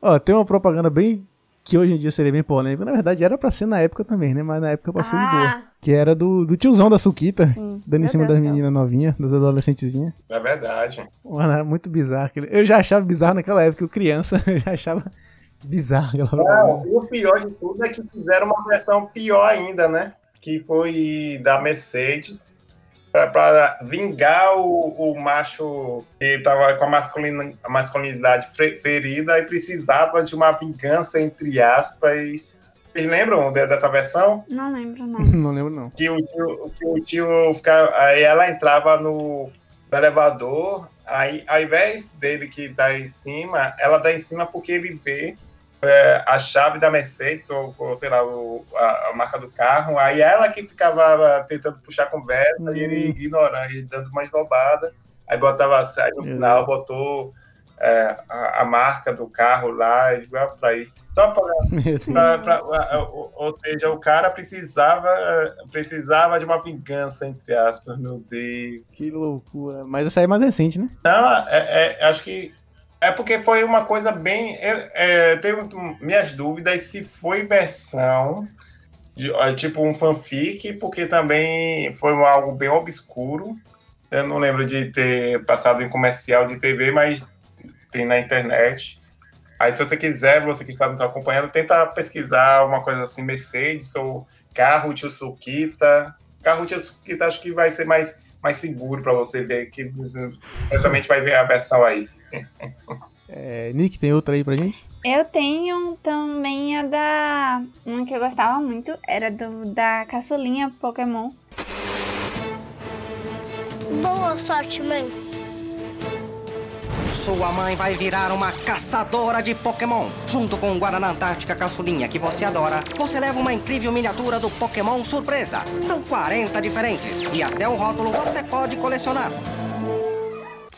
Ó, tem uma propaganda bem que hoje em dia seria bem polêmica, na verdade era pra ser na época também, né? Mas na época passou de boa. Ah, Que era do, do tiozão da Suquita, sim. dando em cima Deus das meninas novinhas, das adolescentezinhas. É verdade. Mano, era muito bizarro. aquele- Eu já achava bizarro naquela época, eu criança, eu já achava bizarro aquela. Não, e o pior de tudo é que fizeram uma versão pior ainda, né? Que foi da Mercedes para vingar o, o macho que estava com a, masculina- a masculinidade ferida e precisava de uma vingança, entre aspas. Vocês lembram de- dessa versão? Não lembro, não. Não lembro, não. que o tio, que o tio ficava, aí ela entrava no, no elevador, aí ao invés dele que dá em cima, ela dá em cima porque ele vê é, a chave da Mercedes, ou, ou, sei lá, o- a, a marca do carro, aí ela que ficava tentando puxar conversa e ele ignorando, e dando uma esnobada, aí botava, aí no final botou é, a, a marca do carro lá, e vai pra aí. Só pra- ou, ou seja, o cara precisava, precisava de uma vingança, entre aspas, meu Deus. Que loucura. Mas essa aí é mais recente, né? Não, é, é- acho que é porque foi uma coisa bem. É, é, tenho minhas dúvidas se foi versão, de, tipo um fanfic, porque também foi algo bem obscuro. Eu não lembro de ter passado em comercial de TV, mas tem na internet. Aí, se você quiser, você que está nos acompanhando, tenta pesquisar uma coisa assim, Mercedes ou carro de Sukita. Carro de Sukita acho que vai ser mais, mais seguro para você ver, que certamente vai ver a versão aí. É, Nick, tem outra aí pra gente? Eu tenho também a da. Uma que eu gostava muito, era do, da caçulinha Pokémon. Boa sorte, mãe. Sua mãe vai virar uma caçadora de Pokémon. Junto com o Guaraná Antártica Caçulinha que você adora, você leva uma incrível miniatura do Pokémon Surpresa. São 40 diferentes e até o rótulo você pode colecionar.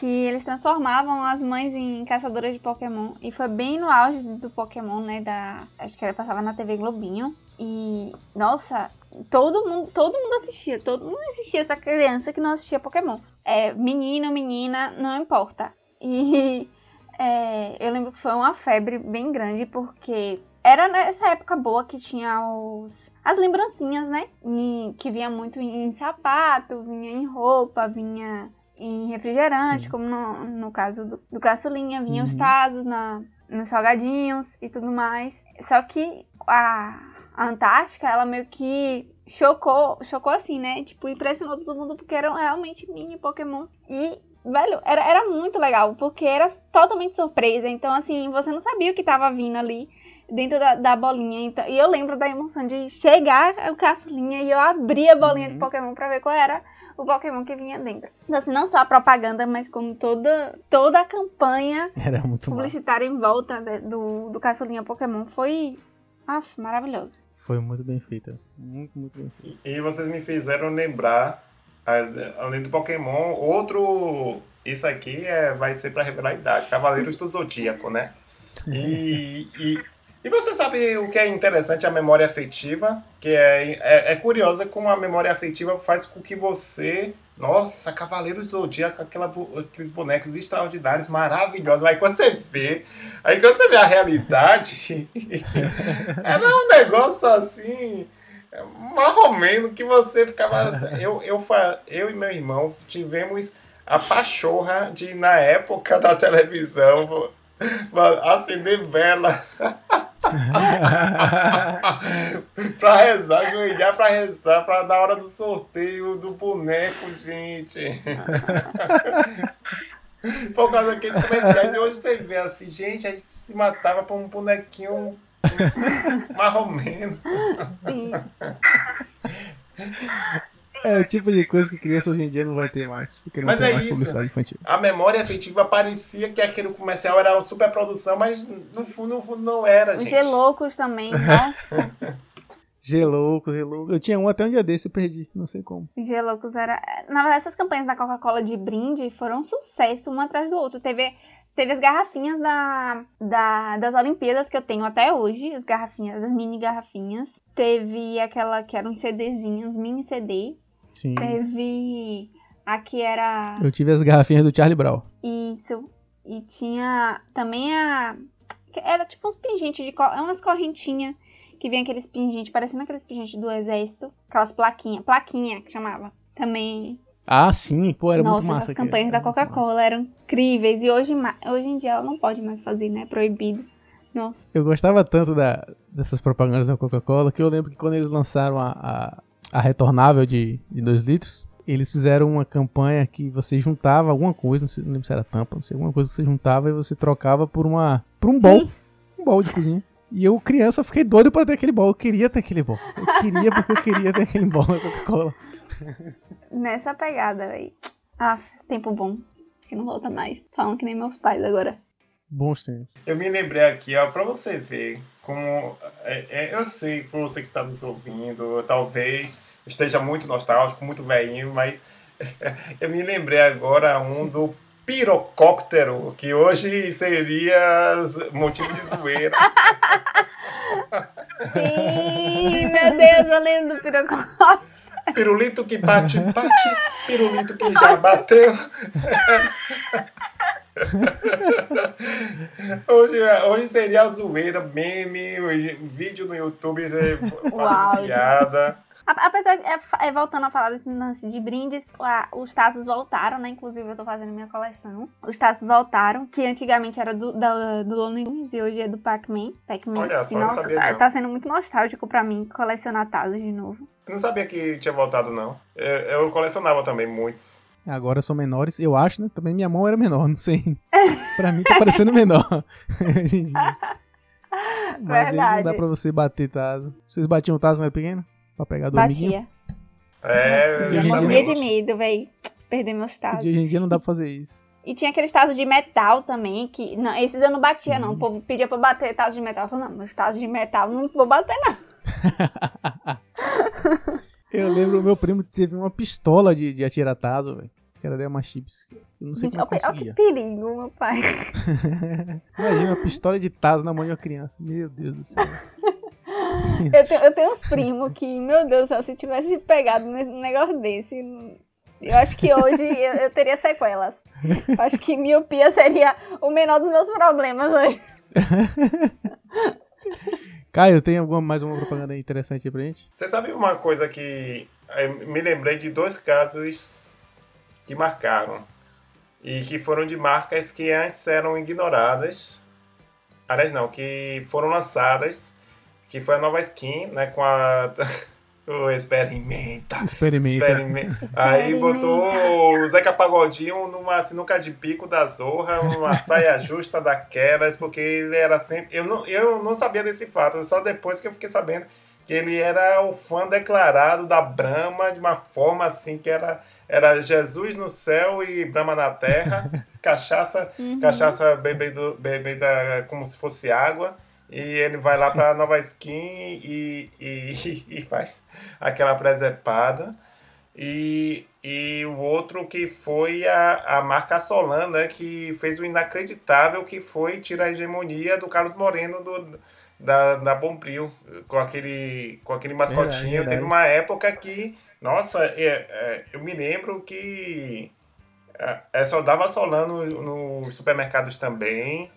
Que eles transformavam as mães em caçadoras de Pokémon. E foi bem no auge do Pokémon, né? Da, acho que ela passava na TV Globinho. E, nossa, todo mundo, todo mundo assistia. Todo mundo assistia essa criança que não assistia Pokémon. É, menino, menina, não importa. E é, eu lembro que foi uma febre bem grande, porque era nessa época boa que tinha os, as lembrancinhas, né? Que vinha muito em sapato, vinha em roupa, vinha em refrigerante, como no, no caso do, do gasolinha, vinha os Uhum. tazos na, nos salgadinhos e tudo mais. Só que a, a Antártica, ela meio que chocou, chocou assim, né? Tipo, impressionou todo mundo porque eram realmente mini Pokémon. E, velho, era, era muito legal, porque era totalmente surpresa. Então, assim, você não sabia o que tava vindo ali dentro da, da bolinha. Então, e eu lembro da emoção de chegar o caçulinha e eu abrir a bolinha de Pokémon pra ver qual era o Pokémon que vinha dentro. Então, assim, não só a propaganda, mas como toda, toda a campanha Era muito massa. publicitária em volta de- do, do caçulinha Pokémon foi af, maravilhoso. Foi muito bem feita. Muito, muito bem feita. E vocês me fizeram lembrar, além do Pokémon, outro. Isso aqui é, vai ser para revelar a idade, Cavaleiros do Zodíaco, né? E, e, e você sabe o que é interessante a memória afetiva? Que é, é, é curiosa como a memória afetiva faz com que você. Nossa, Cavaleiros do Zodíaco, aquela, aqueles bonecos extraordinários, maravilhosos. Aí quando você vê, aí quando você vê a realidade, era um negócio assim marromeno que você ficava. Eu, eu, fa- eu e meu irmão tivemos a pachorra de, na época da televisão, acender vela pra rezar, ajoelhar pra rezar, pra na hora do sorteio do boneco, gente. Por causa daqueles comerciais. E hoje você vê assim, gente, a gente se matava por um bonequinho marromeno. Sim. É o tipo de coisa que criança hoje em dia não vai ter mais. Porque não Mas tem é mais isso. publicidade infantil. A memória afetiva parecia que aquele comercial era uma super produção, mas no fundo, no fundo não era, Os gente. geloucos também, nossa. Gelouco, gelouco. Eu tinha um até um dia desse, eu perdi. Não sei como. Os geloucos era. Na verdade, essas campanhas da Coca-Cola de brinde foram um sucesso, um atrás do outro. Teve, teve as garrafinhas da, da, das Olimpíadas que eu tenho até hoje, as garrafinhas, as mini garrafinhas. Teve aquela que eram CDzinhos, mini CD. Sim. Teve a que era. Eu tive as garrafinhas do Charlie Brown. Isso. E tinha também a. Era tipo uns pingentes de. co- é Umas correntinhas que vinha aqueles pingentes, parecendo aqueles pingentes do exército. Aquelas plaquinhas. Plaquinha que chamava. Também. Ah, sim. Pô, era Nossa, muito massa. as campanhas da Coca-Cola eram incríveis. E hoje, hoje em dia ela não pode mais fazer, né? Proibido. Nossa. Eu gostava tanto da, dessas propagandas da Coca-Cola que eu lembro que quando eles lançaram a, a, a retornável de 2 litros, eles fizeram uma campanha que você juntava alguma coisa, não, sei, não lembro se era tampa, não sei, alguma coisa que você juntava e você trocava por uma por um bowl, um bowl de cozinha. E eu, criança, fiquei doido pra ter aquele bowl. Eu queria ter aquele bowl. Eu queria porque eu queria ter aquele bowl da Coca-Cola. Nessa pegada, véi. Ah, tempo bom. Que não volta mais. Falam que nem meus pais agora. Bons tempos. Eu me lembrei aqui, ó, pra você ver como. é- é, eu sei, por você que está nos ouvindo, talvez esteja muito nostálgico, muito velhinho, mas eu me lembrei agora um do pirocóptero, que hoje seria motivo de zoeira. Sim, meu Deus, eu lembro do pirocóptero. Pirulito que bate, bate, pirulito que já bateu. Hoje, hoje seria a zoeira, meme, o vídeo no YouTube, você Uau. fazendo piada. Apesar de, é, é, voltando a falar desse lance de brindes, a- os tazos voltaram, né? Inclusive eu tô fazendo minha coleção. Os tazos voltaram, que antigamente era do, da, do Looney Tunes e hoje é do Pac-Man. Pac-Man. Olha só, não nossa, sabia tá, tá sendo muito nostálgico pra mim colecionar tazos de novo. Eu não sabia que tinha voltado, não. Eu, eu colecionava também muitos. Agora são menores, eu acho, né? Também minha mão era menor, não sei. pra mim tá parecendo menor. Hoje em dia. Mas aí não dá Verdade. pra você bater taso. Vocês batiam taso quando era pequeno? Pra pegar do amiguinho? Batia. É, Eu morria de medo, véi. Perder meus tazos. Hoje em dia não dá pra fazer isso. E tinha aqueles tazos de metal também, que. Não, esses eu não batia, não. O povo pedia pra eu bater tazos de metal. Eu falei, não, meus tazos de metal não vou bater, não. Eu lembro, meu primo teve uma pistola de, de atirar taso, velho. Que era da Yamaha Chips. Eu não sei como olha, que perigo, meu pai. Imagina uma pistola de taso na mão de uma criança. Meu Deus do céu. Eu tenho, eu tenho uns primos que, meu Deus do céu, se tivesse pegado num negócio desse, eu acho que hoje eu, eu teria sequelas. Eu acho que miopia seria o menor dos meus problemas hoje. Caio, tem alguma, mais uma propaganda interessante aí pra gente? Você sabe uma coisa que eu me lembrei de dois casos que marcaram e que foram de marcas que antes eram ignoradas. Aliás, não, que foram lançadas, que foi a nova skin, né, com a o experimenta. Experimenta. Experimenta. Aí botou o Zeca Pagodinho numa sinuca de bico da Zorra, uma saia justa daquelas, porque ele era sempre. Eu não, eu não sabia desse fato, só depois que eu fiquei sabendo que ele era o fã declarado da Brahma de uma forma assim que era, era Jesus no céu e Brahma na terra, cachaça, Uhum. cachaça bebida, bebida como se fosse água. E ele vai lá pra nova skin e, e, e faz aquela presepada. E, e o outro que foi a, a marca Solan, né? Que fez o inacreditável, que foi tirar a hegemonia do Carlos Moreno do, da, da Bombril, com aquele, com aquele mascotinho. Verdade. Teve uma época que, nossa, é, é, eu me lembro que é, é, só dava Solan no, nos supermercados também.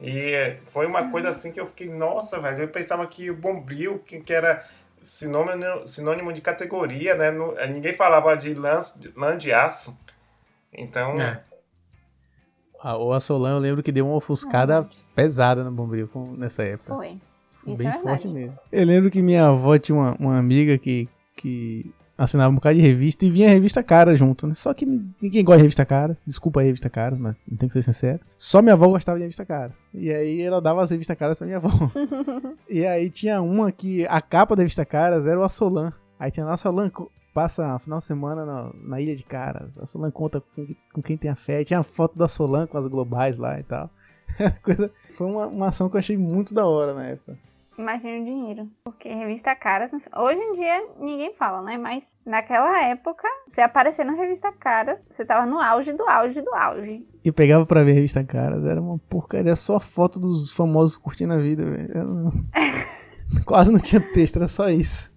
E foi uma coisa assim que eu fiquei, nossa, velho, eu pensava que o Bombril, que, que era sinônimo, sinônimo de categoria, né? Não- eh, ninguém falava de lã, lã de aço. Então, É. Ah, o Assolan eu lembro que deu uma ofuscada pesada no Bombril com- nessa época. Foi. Isso Bem é forte mesmo. Eu lembro que minha avó tinha uma, uma amiga que, que assinava um bocado de revista e vinha a revista cara junto, né? Só que ninguém gosta de revista cara. Desculpa aí, revista cara, mas não tem que ser sincero. Só minha avó gostava de revista caras. E aí ela dava as revistas caras pra minha avó. e aí tinha uma que a capa da revista caras era o Assolan. Aí tinha lá Assolan co- passa final de semana na, na Ilha de Caras. A Solan conta com, com quem tem a fé. Tinha a foto da Solan com as globais lá e tal. Coisa, foi uma, uma ação que eu achei muito da hora na época. Imagina o dinheiro. Porque revista Caras, hoje em dia ninguém fala, né? Mas naquela época, você aparecer na revista Caras, você tava no auge do auge do auge. E pegava pra ver revista Caras, era uma porcaria, só foto dos famosos curtindo a vida, velho. Quase não tinha texto, era só isso.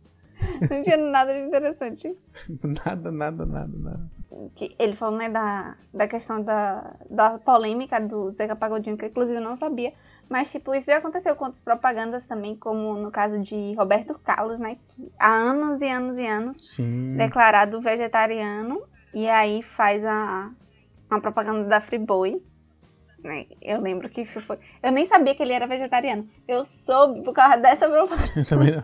Não tinha nada de interessante. Nada, nada, nada, nada. Que ele falou, né, da, da questão da, da polêmica do Zeca Pagodinho, que eu, inclusive eu não sabia. Mas, tipo, isso já aconteceu com outras propagandas também, como no caso de Roberto Carlos, né? Que há anos e anos e anos Sim. declarado vegetariano. E aí faz a, uma propaganda da Friboi. Né? Eu lembro que isso foi. Eu nem sabia que ele era vegetariano. Eu soube por causa dessa propaganda. Eu também não.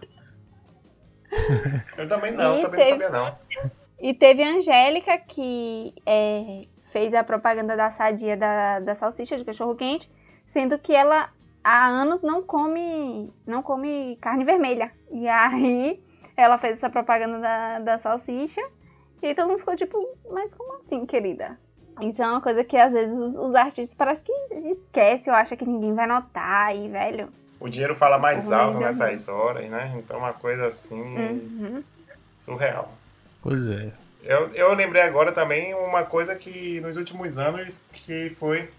eu também não, E também teve- não sabia não. E teve a Angélica, que é, fez a propaganda da sadia da, da salsicha de cachorro quente, sendo que ela há anos não come não come carne vermelha. E aí ela fez essa propaganda da, da salsicha e aí todo mundo ficou tipo, mas como assim, querida? Isso é uma coisa que às vezes os, os artistas parece que esquece, ou acha que ninguém vai notar, e velho. O dinheiro fala mais alto nessas horas, né? Então uma coisa assim Uhum. surreal. Pois é. Eu, eu lembrei agora também uma coisa que nos últimos anos que foi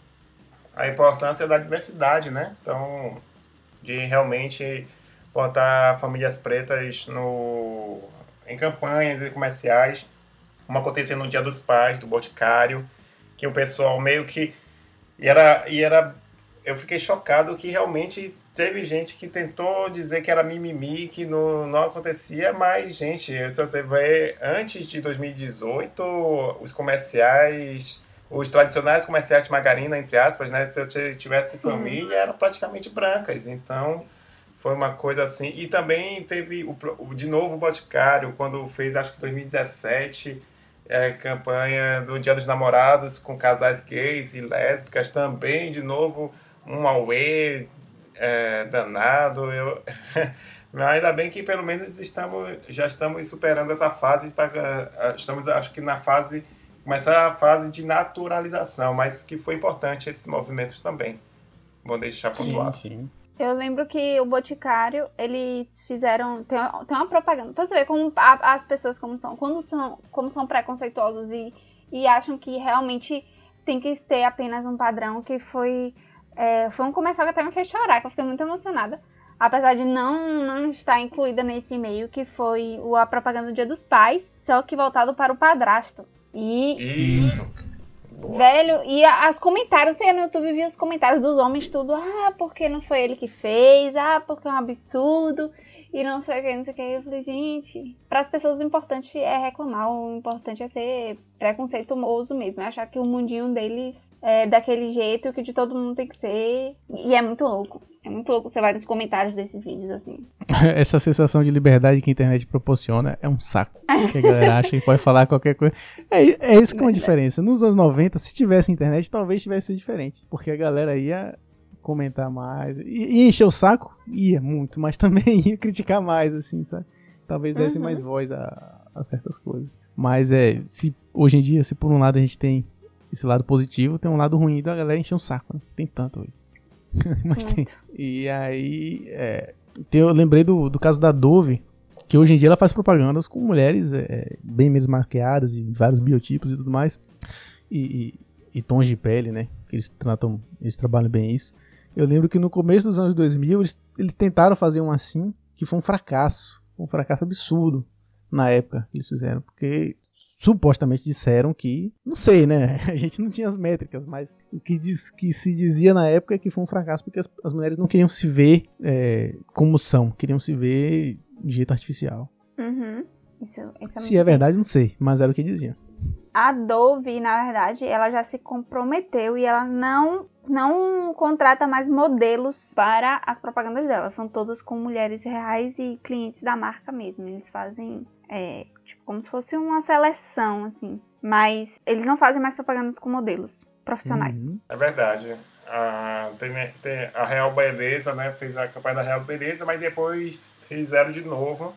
a importância da diversidade, né? Então, de realmente botar famílias pretas no, em campanhas e comerciais, como acontecia no Dia dos Pais, do Boticário, que o pessoal meio que. E era, e era. Eu fiquei chocado que realmente teve gente que tentou dizer que era mimimi, que não, não acontecia, mas, gente, se você ver, antes de 2018, os comerciais, os tradicionais comerciais de margarina, entre aspas, né? Se eu tivesse família, eram praticamente brancas. Então, foi uma coisa assim. E também teve, o, de novo, o Boticário, quando fez, acho que 2017 é, campanha do Dia dos Namorados com casais gays e lésbicas também, de novo, um auê é, danado. Eu... Mas ainda bem que pelo menos estamos, já estamos superando essa fase, está, estamos acho que na fase, começar a fase de naturalização, mas que foi importante esses movimentos também. Vou deixar pontuado. Sim, sim. Eu lembro que o Boticário, eles fizeram. Tem, tem uma propaganda. Pra você ver como a, as pessoas como são. Quando são, como são preconceituosos e, e acham que realmente tem que ter apenas um padrão, que foi. É, foi um comercial que até me fez chorar, que eu fiquei muito emocionada. Apesar de não, não estar incluída nesse e-mail, que foi a propaganda do Dia dos Pais, só que voltado para o padrasto. E. Isso. Boa. Velho, e as comentários, você no YouTube viu os comentários dos homens tudo, ah, porque não foi ele que fez, ah, porque é um absurdo, e não sei o que, não sei o que. Eu falei, gente, para as pessoas o importante é reclamar, o importante é ser preconceituoso mesmo, é achar que o mundinho deles é daquele jeito que de todo mundo tem que ser, e é muito louco. É muito louco você vai nos comentários desses vídeos, assim. Essa sensação de liberdade que a internet proporciona é um saco. que a galera acha que pode falar qualquer coisa. É, é isso que é uma diferença. Nos anos 90, se tivesse internet, talvez tivesse sido diferente. Porque a galera ia comentar mais. Ia encher o saco? Ia muito, mas também ia criticar mais, assim, sabe? Talvez desse uhum. mais voz a, a certas coisas. Mas é, se hoje em dia, se por um lado a gente tem esse lado positivo, tem um lado ruim da galera encher o saco, né? Tem tanto hoje. mas Muito. tem. E aí, é, eu lembrei do, do caso da Dove, que hoje em dia ela faz propagandas com mulheres é, bem menos maquiadas e vários biotipos e tudo mais. E, e, e, tons de pele, né? Que eles tratam, eles trabalham bem isso. Eu lembro que no começo dos anos 2000 eles, eles tentaram fazer um assim, que foi um fracasso. Um fracasso absurdo na época que eles fizeram. Porque supostamente disseram que, não sei, né? A gente não tinha as métricas, mas o que, diz, que se dizia na época é que foi um fracasso porque as, as mulheres não queriam se ver é, como são, queriam se ver de jeito artificial. Uhum. Isso, isso é se é verdade, não sei, mas era o que diziam. A Dove, na verdade, ela já se comprometeu e ela não não contrata mais modelos para as propagandas dela. São todas com mulheres reais e clientes da marca mesmo. Eles fazem é, como se fosse uma seleção, assim. Mas eles não fazem mais propagandas com modelos profissionais. Uhum. É verdade. A, tem, tem a Real Beleza, né? Fez a campanha da Real Beleza, mas depois fizeram de novo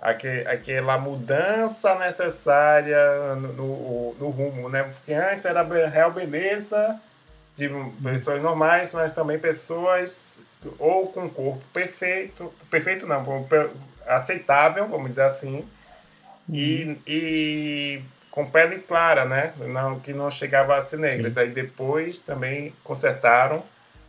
aquela mudança necessária no, no, no, rumo, né? Porque antes era Real Beleza de pessoas normais, mas também pessoas ou com corpo perfeito, perfeito não, aceitável, vamos dizer assim, uhum. e com pele clara, né? Não, que não chegava a ser negras. Sim. Aí depois também consertaram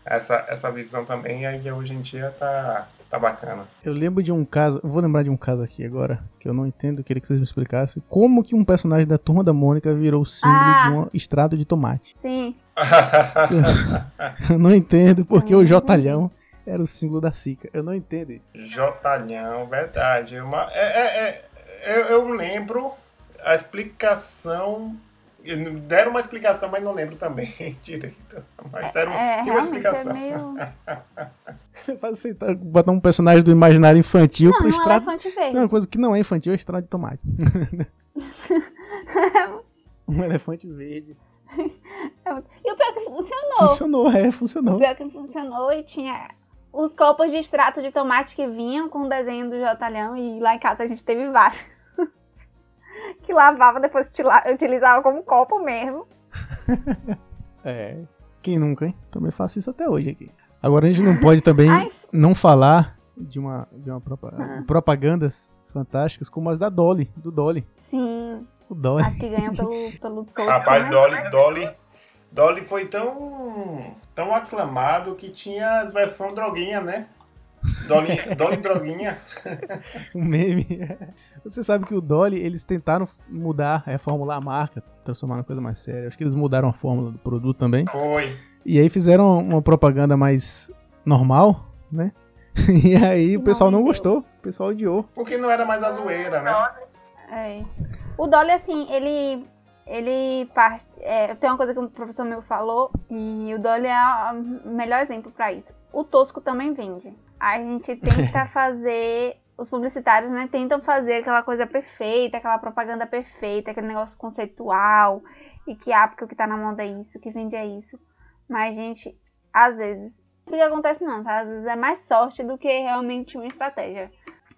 essa, essa visão também, e aí hoje em dia tá, tá bacana. Eu lembro de um caso, vou lembrar de um caso aqui agora, que eu não entendo, queria que vocês me explicassem. Como que um personagem da Turma da Mônica virou símbolo ah. de um estrado de tomate? Sim. eu não entendo, porque o Jotalhão era o símbolo da Sica. Eu não entendo. Jotalhão, verdade. Uma, é, é, é eu, eu lembro a explicação. Deram uma explicação, mas não lembro também direito. Mas deram é, uma explicação. É meio... Faz assim, tá, botar um personagem do imaginário infantil não, pro não estrado. É uma coisa que não é infantil, é estrado de tomate. um elefante verde. E o pior que funcionou. Funcionou, é, funcionou. O pior que funcionou e tinha os copos de extrato de tomate que vinham com o desenho do Jotalhão e lá em casa a gente teve vários. que lavava, depois utilizava como copo mesmo. é. Quem nunca, hein? Também faço isso até hoje aqui. Agora a gente não pode também Ai. não falar de uma, de uma ah. propagandas fantásticas como as da Dolly, do Dolly. Sim. O Dolly. As que ganham pelo, pelo topo, Rapaz, né? Dolly, Dolly Dolly foi tão, tão aclamado que tinha as versões droguinha, né? Dolly, Dolly Droguinha. um meme. Você sabe que o Dolly, eles tentaram mudar, reformular a marca, transformar numa coisa mais séria. Acho que eles mudaram a fórmula do produto também. Foi. E aí fizeram uma propaganda mais normal, né? E aí o pessoal não gostou, o pessoal odiou. Porque não era mais a zoeira, né? É. O Dolly, assim, ele. Ele parte. É, tem uma coisa que o professor meu falou, e o Dolly é o melhor exemplo pra isso. O Tosco também vende. A gente tenta fazer. Os publicitários, né, tentam fazer aquela coisa perfeita, aquela propaganda perfeita, aquele negócio conceitual, e que ah, porque o que tá na moda é isso, o que vende é isso. Mas, gente, às vezes, isso que acontece não, tá? Às vezes é mais sorte do que realmente uma estratégia.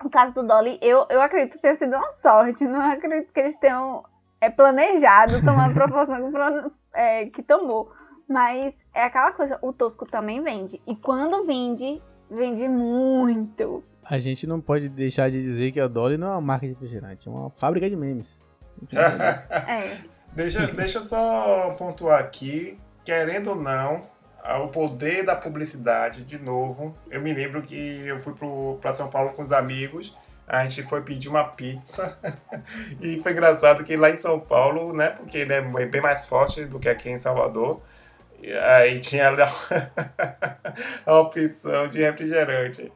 No caso do Dolly, eu, eu acredito ter sido uma sorte. Não acredito que eles tenham é, planejado tomar a proporção que, é, que tomou. Mas é aquela coisa, o Tosco também vende. E quando vende, vende muito. A gente não pode deixar de dizer que a Dolly não é uma marca de refrigerante, é uma fábrica de memes. É. Deixa, deixa eu só pontuar aqui, querendo ou não, o poder da publicidade, de novo. Eu me lembro que eu fui para São Paulo com os amigos, a gente foi pedir uma pizza e foi engraçado que lá em São Paulo, né, porque ele é bem mais forte do que aqui em Salvador, e aí tinha a opção de refrigerante.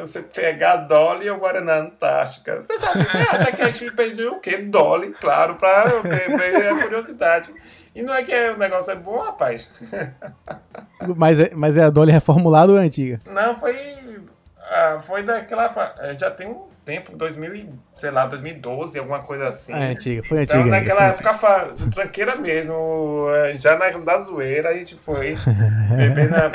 Você pegar Dolly ou Guaraná Antártica. Você, sabe, você acha que a gente pediu o quê? Dolly, claro, para ver a curiosidade. E não é que o negócio é bom, rapaz. Mas é, mas é a Dolly reformulada ou é antiga? Não, foi. Ah, foi daquela. eh, Já tem um tempo, 2000, e, sei lá, 2012, alguma coisa assim. É antiga, foi Então, antiga. naquela época, fa- tranqueira mesmo, eh, já na, da zoeira, a gente foi beber na,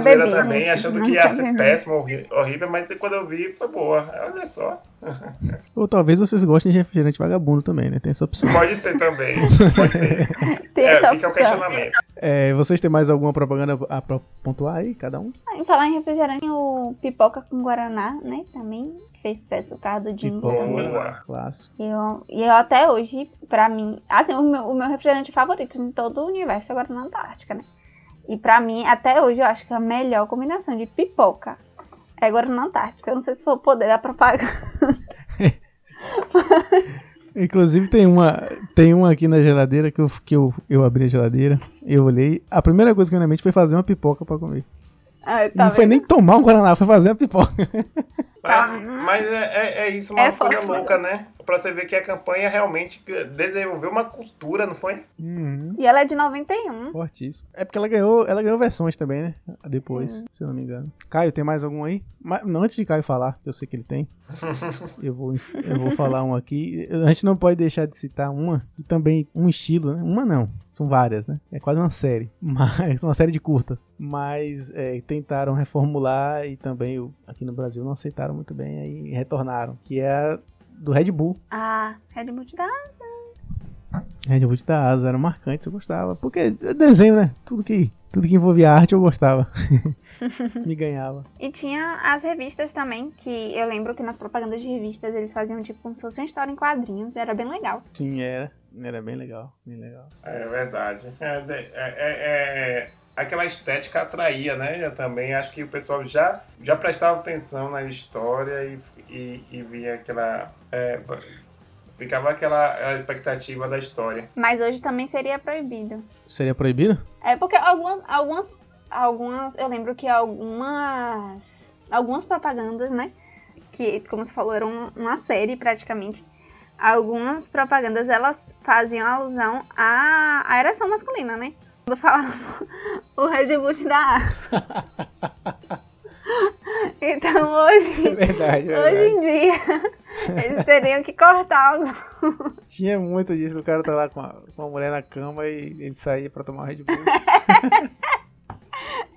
zoeira bebi, também, gente, achando que ia ser bebi. péssimo, horrível, mas quando eu vi, foi boa. Olha só. Ou talvez vocês gostem de refrigerante vagabundo também, né? Tem essa opção. Pode ser também. Pode ser. Tem É, fica o questionamento. É, vocês têm mais alguma propaganda a pra pontuar aí, cada um? Ah, Em falar em refrigerante, o Pipoca com Guaraná, né? Também fez sucesso, o carro do. Boa. Clássico. E eu, e eu até hoje, pra mim, assim, o meu, o meu refrigerante favorito em todo o universo é Guaraná Antártica, né? E pra mim, até hoje, eu acho que a melhor combinação de pipoca é Guaraná Antártica. Eu não sei se o poder da propaganda. Inclusive tem uma, tem uma aqui na geladeira que eu, que eu, eu abri a geladeira, eu olhei, a primeira coisa que veio na mente foi fazer uma pipoca pra comer. Ah, tá não foi nem tomar um Guaraná, foi fazer uma pipoca. Mas, mas é, é- é isso, uma É coisa louca, né? Pra você ver que a campanha realmente desenvolveu uma cultura, não foi? Uhum, E ela é de 91. fortíssimo. É porque ela ganhou, ela ganhou versões também, né? Depois, se eu não me engano. Caio, tem mais algum aí? Mas, não, antes de Caio falar, que eu sei que ele tem, eu vou, eu vou falar um aqui. A gente não pode deixar de citar uma, e também um estilo, né? Uma não. São várias, né? É quase uma série. Mas uma série de curtas. Mas é, tentaram reformular e também aqui no Brasil não aceitaram muito bem aí retornaram. Que é a do Red Bull. Ah, Red Bull te dá. Red Bull da Asa era marcante, eu gostava. Porque é desenho, né? Tudo que, tudo que envolvia arte eu gostava. Me ganhava. E tinha as revistas também, que eu lembro que nas propagandas de revistas eles faziam tipo como se fosse uma história em quadrinhos. Era bem legal. Sim, era. Era bem legal, bem legal. É verdade. É, de- é- é- é- aquela estética atraía, né? Eu também acho que o pessoal já, já prestava atenção na história e, e, e via aquela. é, ficava aquela expectativa da história. Mas hoje também seria proibido. Seria proibido? É porque algumas, algumas, algumas, eu lembro que algumas, algumas propagandas, né? Que, como você falou, era um- uma série praticamente. Algumas propagandas elas faziam alusão à, à ereção masculina, né? Quando falavam o Red Bull asa. Então hoje, É verdade, é hoje verdade. em dia, eles teriam que cortar algo. Tinha muito disso do cara tá lá com a, com a mulher na cama e ele saía pra tomar um Red Bull.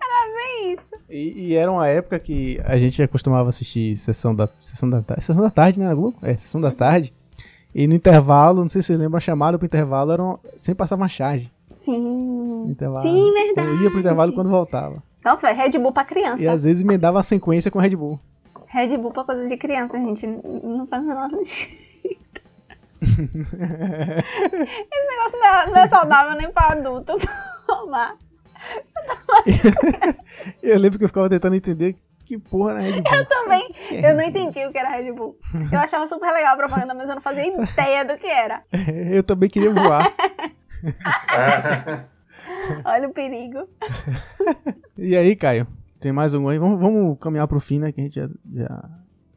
Era bem isso. E, e era uma época que a gente costumava assistir sessão da, sessão da tarde. Sessão da tarde, né? É, sessão da tarde. E no intervalo, não sei se vocês lembram, a chamada pro intervalo era um- sempre passava uma charge. Sim. Intervalo. Sim, verdade. eu ia pro intervalo quando voltava. Nossa, velho, Red Bull pra criança. E às vezes emendava a sequência com Red Bull. Red Bull pra coisa de criança, gente. Não faz nada Esse negócio não é, não é saudável nem pra adulto tomar. Eu lembro que eu ficava tentando entender que porra era Red Bull? Eu também. É Eu não entendi o que era Red Bull. Eu achava super legal a propaganda, mas eu não fazia ideia do que era. Eu também queria voar. Olha o perigo. E aí, Caio? Tem mais algum aí? Vamos, vamos caminhar pro fim, né? Que a gente já, já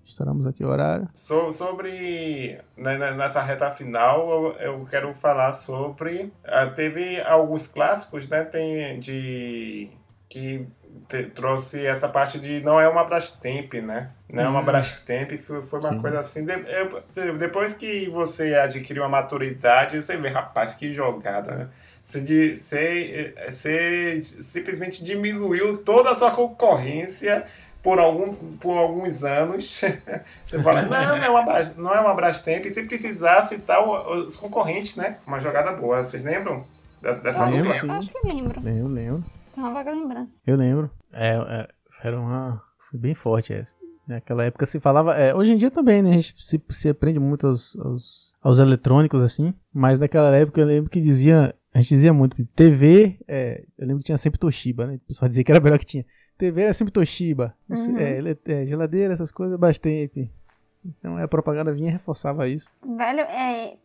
estouramos aqui o horário. So- sobre né, né, nessa reta final, eu, eu quero falar sobre ah, teve alguns clássicos, né? Tem de que te- trouxe essa parte de não é uma Brastemp, né? Não é uma Hum. Brastemp, foi, foi uma Sim. coisa assim. de- eu- de- depois que você adquire uma maturidade, você vê, rapaz, que jogada, né? Você, de- você, você simplesmente diminuiu toda a sua concorrência por, algum, por alguns anos. Você fala, não, não é uma, não é uma Brastemp. E se precisar citar os concorrentes, né? Uma jogada boa. Vocês lembram dessa, dessa Lembro, dupla? Acho que lembro. Eu lembro. Tem uma vaga lembrança. Eu lembro. É, é, era uma. Foi bem forte essa. Naquela época se falava. é, hoje em dia também, né? A gente se, se aprende muito aos, aos, aos eletrônicos, assim. Mas naquela época eu lembro que dizia. A gente dizia muito. TV. é, eu lembro que tinha sempre Toshiba, né? O pessoal dizia que era melhor que tinha. TV era sempre Toshiba. Uhum. É, é, geladeira, essas coisas, Brastemp. Então a propaganda vinha e reforçava isso. Velho, é,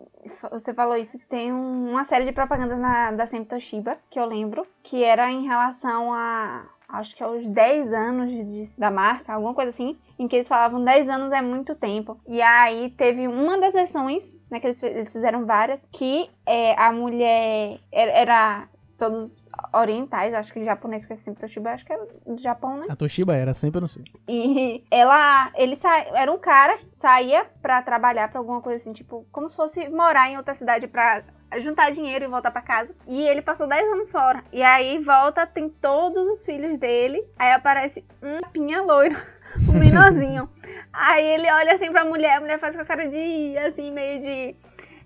você falou isso, tem um- uma série de propagandas na, da Sempre Toshiba, que eu lembro, que era em relação a, acho que aos 10 anos de- da marca, alguma coisa assim, em que eles falavam 10 anos é muito tempo. E aí teve uma das sessões, né, que eles, eles fizeram várias, que é, a mulher era, era todos orientais, acho que japonês, porque Sempre Toshiba acho que era do Japão, né? A Toshiba era, sempre eu não sei. E ela, ele sa... era um cara que saía pra trabalhar pra alguma coisa assim, tipo, como se fosse morar em outra cidade pra juntar dinheiro e voltar pra casa. E ele passou 10 anos fora. E aí volta, tem todos os filhos dele. Aí aparece um pinha loiro, um menorzinho. aí ele olha assim pra mulher, a mulher faz com a cara de assim, meio de.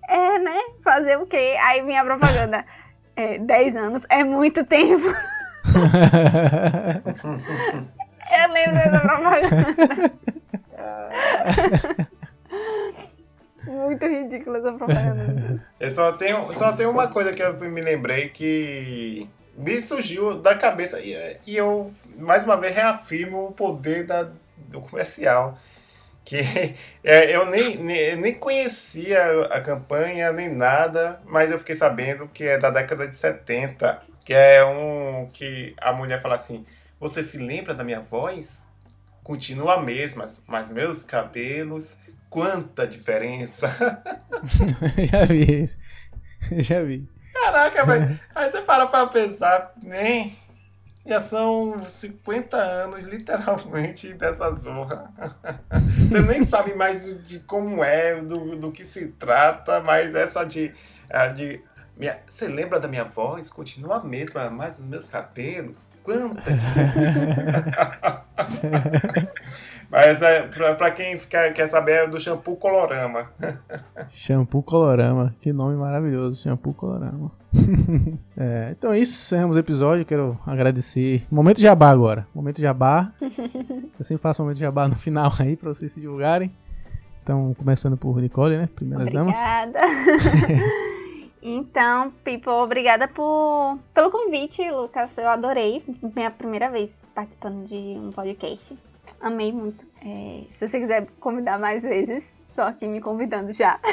É, né? Fazer o quê? Aí vem a propaganda. É, 10 anos é muito tempo. Eu lembro dessa propaganda. Muito ridícula essa propaganda. Eu só tenho, só tenho uma coisa que eu me lembrei que me surgiu da cabeça e, e eu, mais uma vez, reafirmo o poder da, do comercial. Que é, eu nem, nem, nem conhecia a campanha, nem nada, mas eu fiquei sabendo que é da década de 70. Que é um que a mulher fala assim: Você se lembra da minha voz? Continua a mesma, mas meus cabelos, quanta diferença! Já vi isso. Já vi. Caraca, velho. Aí você para pra pensar, nem. Já são 50 anos, literalmente, dessa zorra. Você nem sabe mais de, de como é, do, do que se trata, mas essa de. de minha, você lembra da minha voz? Continua a mesma, mas os meus cabelos? Quanta diferença! mas é, pra, pra quem fica, quer saber, é do shampoo Colorama. Shampoo Colorama. Que nome maravilhoso, Shampoo Colorama. É, então é isso, encerramos o episódio. Quero agradecer. Momento jabá agora. Momento jabá. Eu sempre faço momento jabá no final aí pra vocês se divulgarem. Então, começando por Nicole, né? Primeiras damas. Obrigada. Então, people, obrigada por, pelo convite, Lucas. Eu adorei. Minha primeira vez participando de um podcast. Amei muito. É, se você quiser convidar mais vezes, tô aqui me convidando já.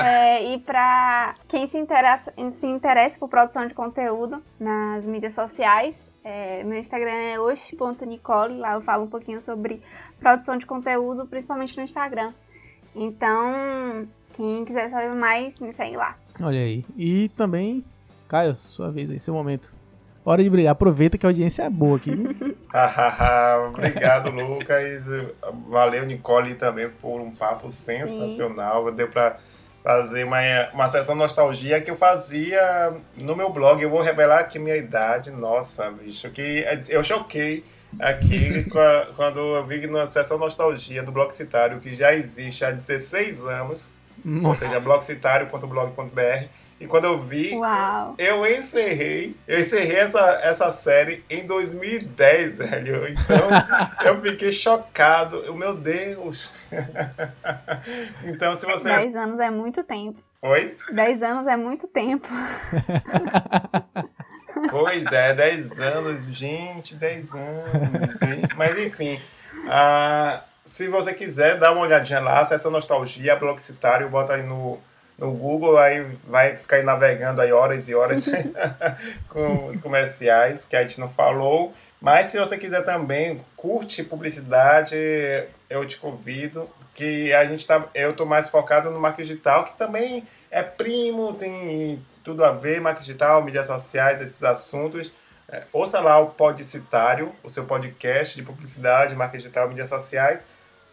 É, e pra quem se interessa, se interessa por produção de conteúdo nas mídias sociais, é, meu Instagram é osh.nicole. Lá eu falo um pouquinho sobre produção de conteúdo, principalmente no Instagram. Então, quem quiser saber mais, me segue lá. Olha aí. E também, Caio, sua vez aí, seu momento. Hora de brilhar. Aproveita que a audiência é boa aqui. Obrigado, Lucas. Valeu, Nicole, também por um papo sensacional. Deu pra fazer uma, uma sessão nostalgia que eu fazia no meu blog. Eu vou revelar aqui minha idade. Nossa, bicho, que eu choquei aqui com a- quando eu vi na sessão nostalgia do Blog Citário, que já existe há 16 anos. Ou Nossa. seja, blogcitario.blog.br. E quando eu vi, Uau! eu encerrei, eu encerrei essa, essa série em 2010, velho. Então eu fiquei chocado. Eu, Meu Deus! então, se você. 10 anos é muito tempo. Oi? 10 anos é muito tempo. Pois é, 10 anos, gente, 10 anos. hein? Mas enfim, ah, se você quiser dar uma olhadinha lá, acessa Nostalgia, Bloxitário, bota aí no, no Google, aí vai ficar aí navegando aí horas e horas com os comerciais que a gente não falou. Mas se você quiser também, curte publicidade, eu te convido, que a gente tá, eu tô mais focado no marketing digital, que também é primo, tem tudo a ver, marketing digital, mídias sociais, esses assuntos. É, ouça lá o Podicitário, o seu podcast de publicidade, marketing digital, mídias sociais.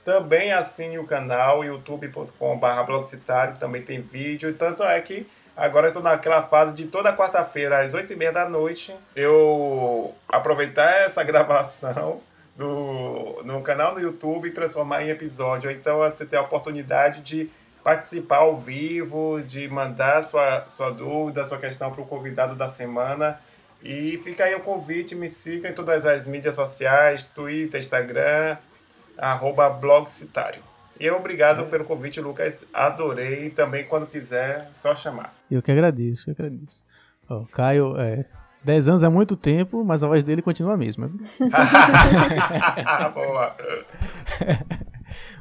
Também assine o canal youtube.com.br blogcitário, também tem vídeo. Tanto é que agora estou naquela fase de toda quarta-feira, às 8h30 da noite, eu aproveitar essa gravação do, no canal no YouTube e transformar em episódio. Então você tem a oportunidade de participar ao vivo, de mandar sua, sua dúvida, sua questão para o convidado da semana. E fica aí o convite, me siga em todas as mídias sociais, Twitter, Instagram, arroba blogcitário. E obrigado pelo convite, Lucas. Adorei. Também, quando quiser, só chamar. Eu que agradeço, eu que agradeço. Ó, Caio, é, 10 anos é muito tempo, mas a voz dele continua a mesma. Boa.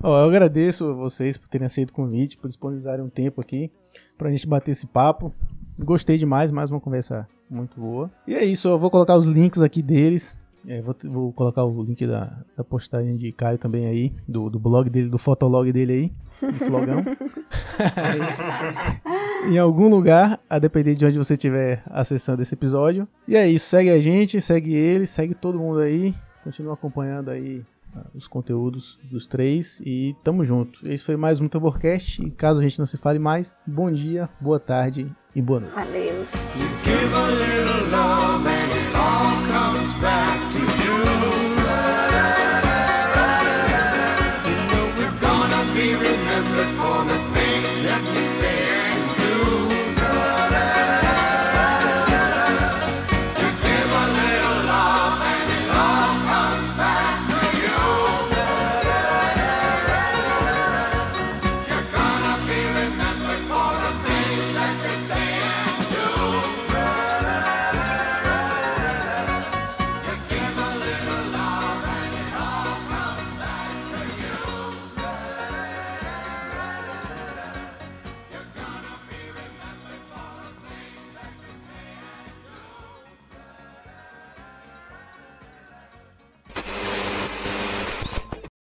Ó, eu agradeço a vocês por terem aceito o convite, por disponibilizarem um tempo aqui pra gente bater esse papo. Gostei demais, mais uma conversa muito boa. E é isso, eu vou colocar os links aqui deles. É, vou, vou, colocar o link da, da postagem de Caio também aí, do, do blog dele, do fotolog dele aí, do flogão. em algum lugar, a depender de onde você estiver acessando esse episódio. E é isso, segue a gente, segue ele, segue todo mundo aí. Continua acompanhando aí ah, os conteúdos dos três e tamo junto. Esse foi mais um Tamborcast e caso a gente não se fale mais, bom dia, boa tarde e boa noite. Valeu.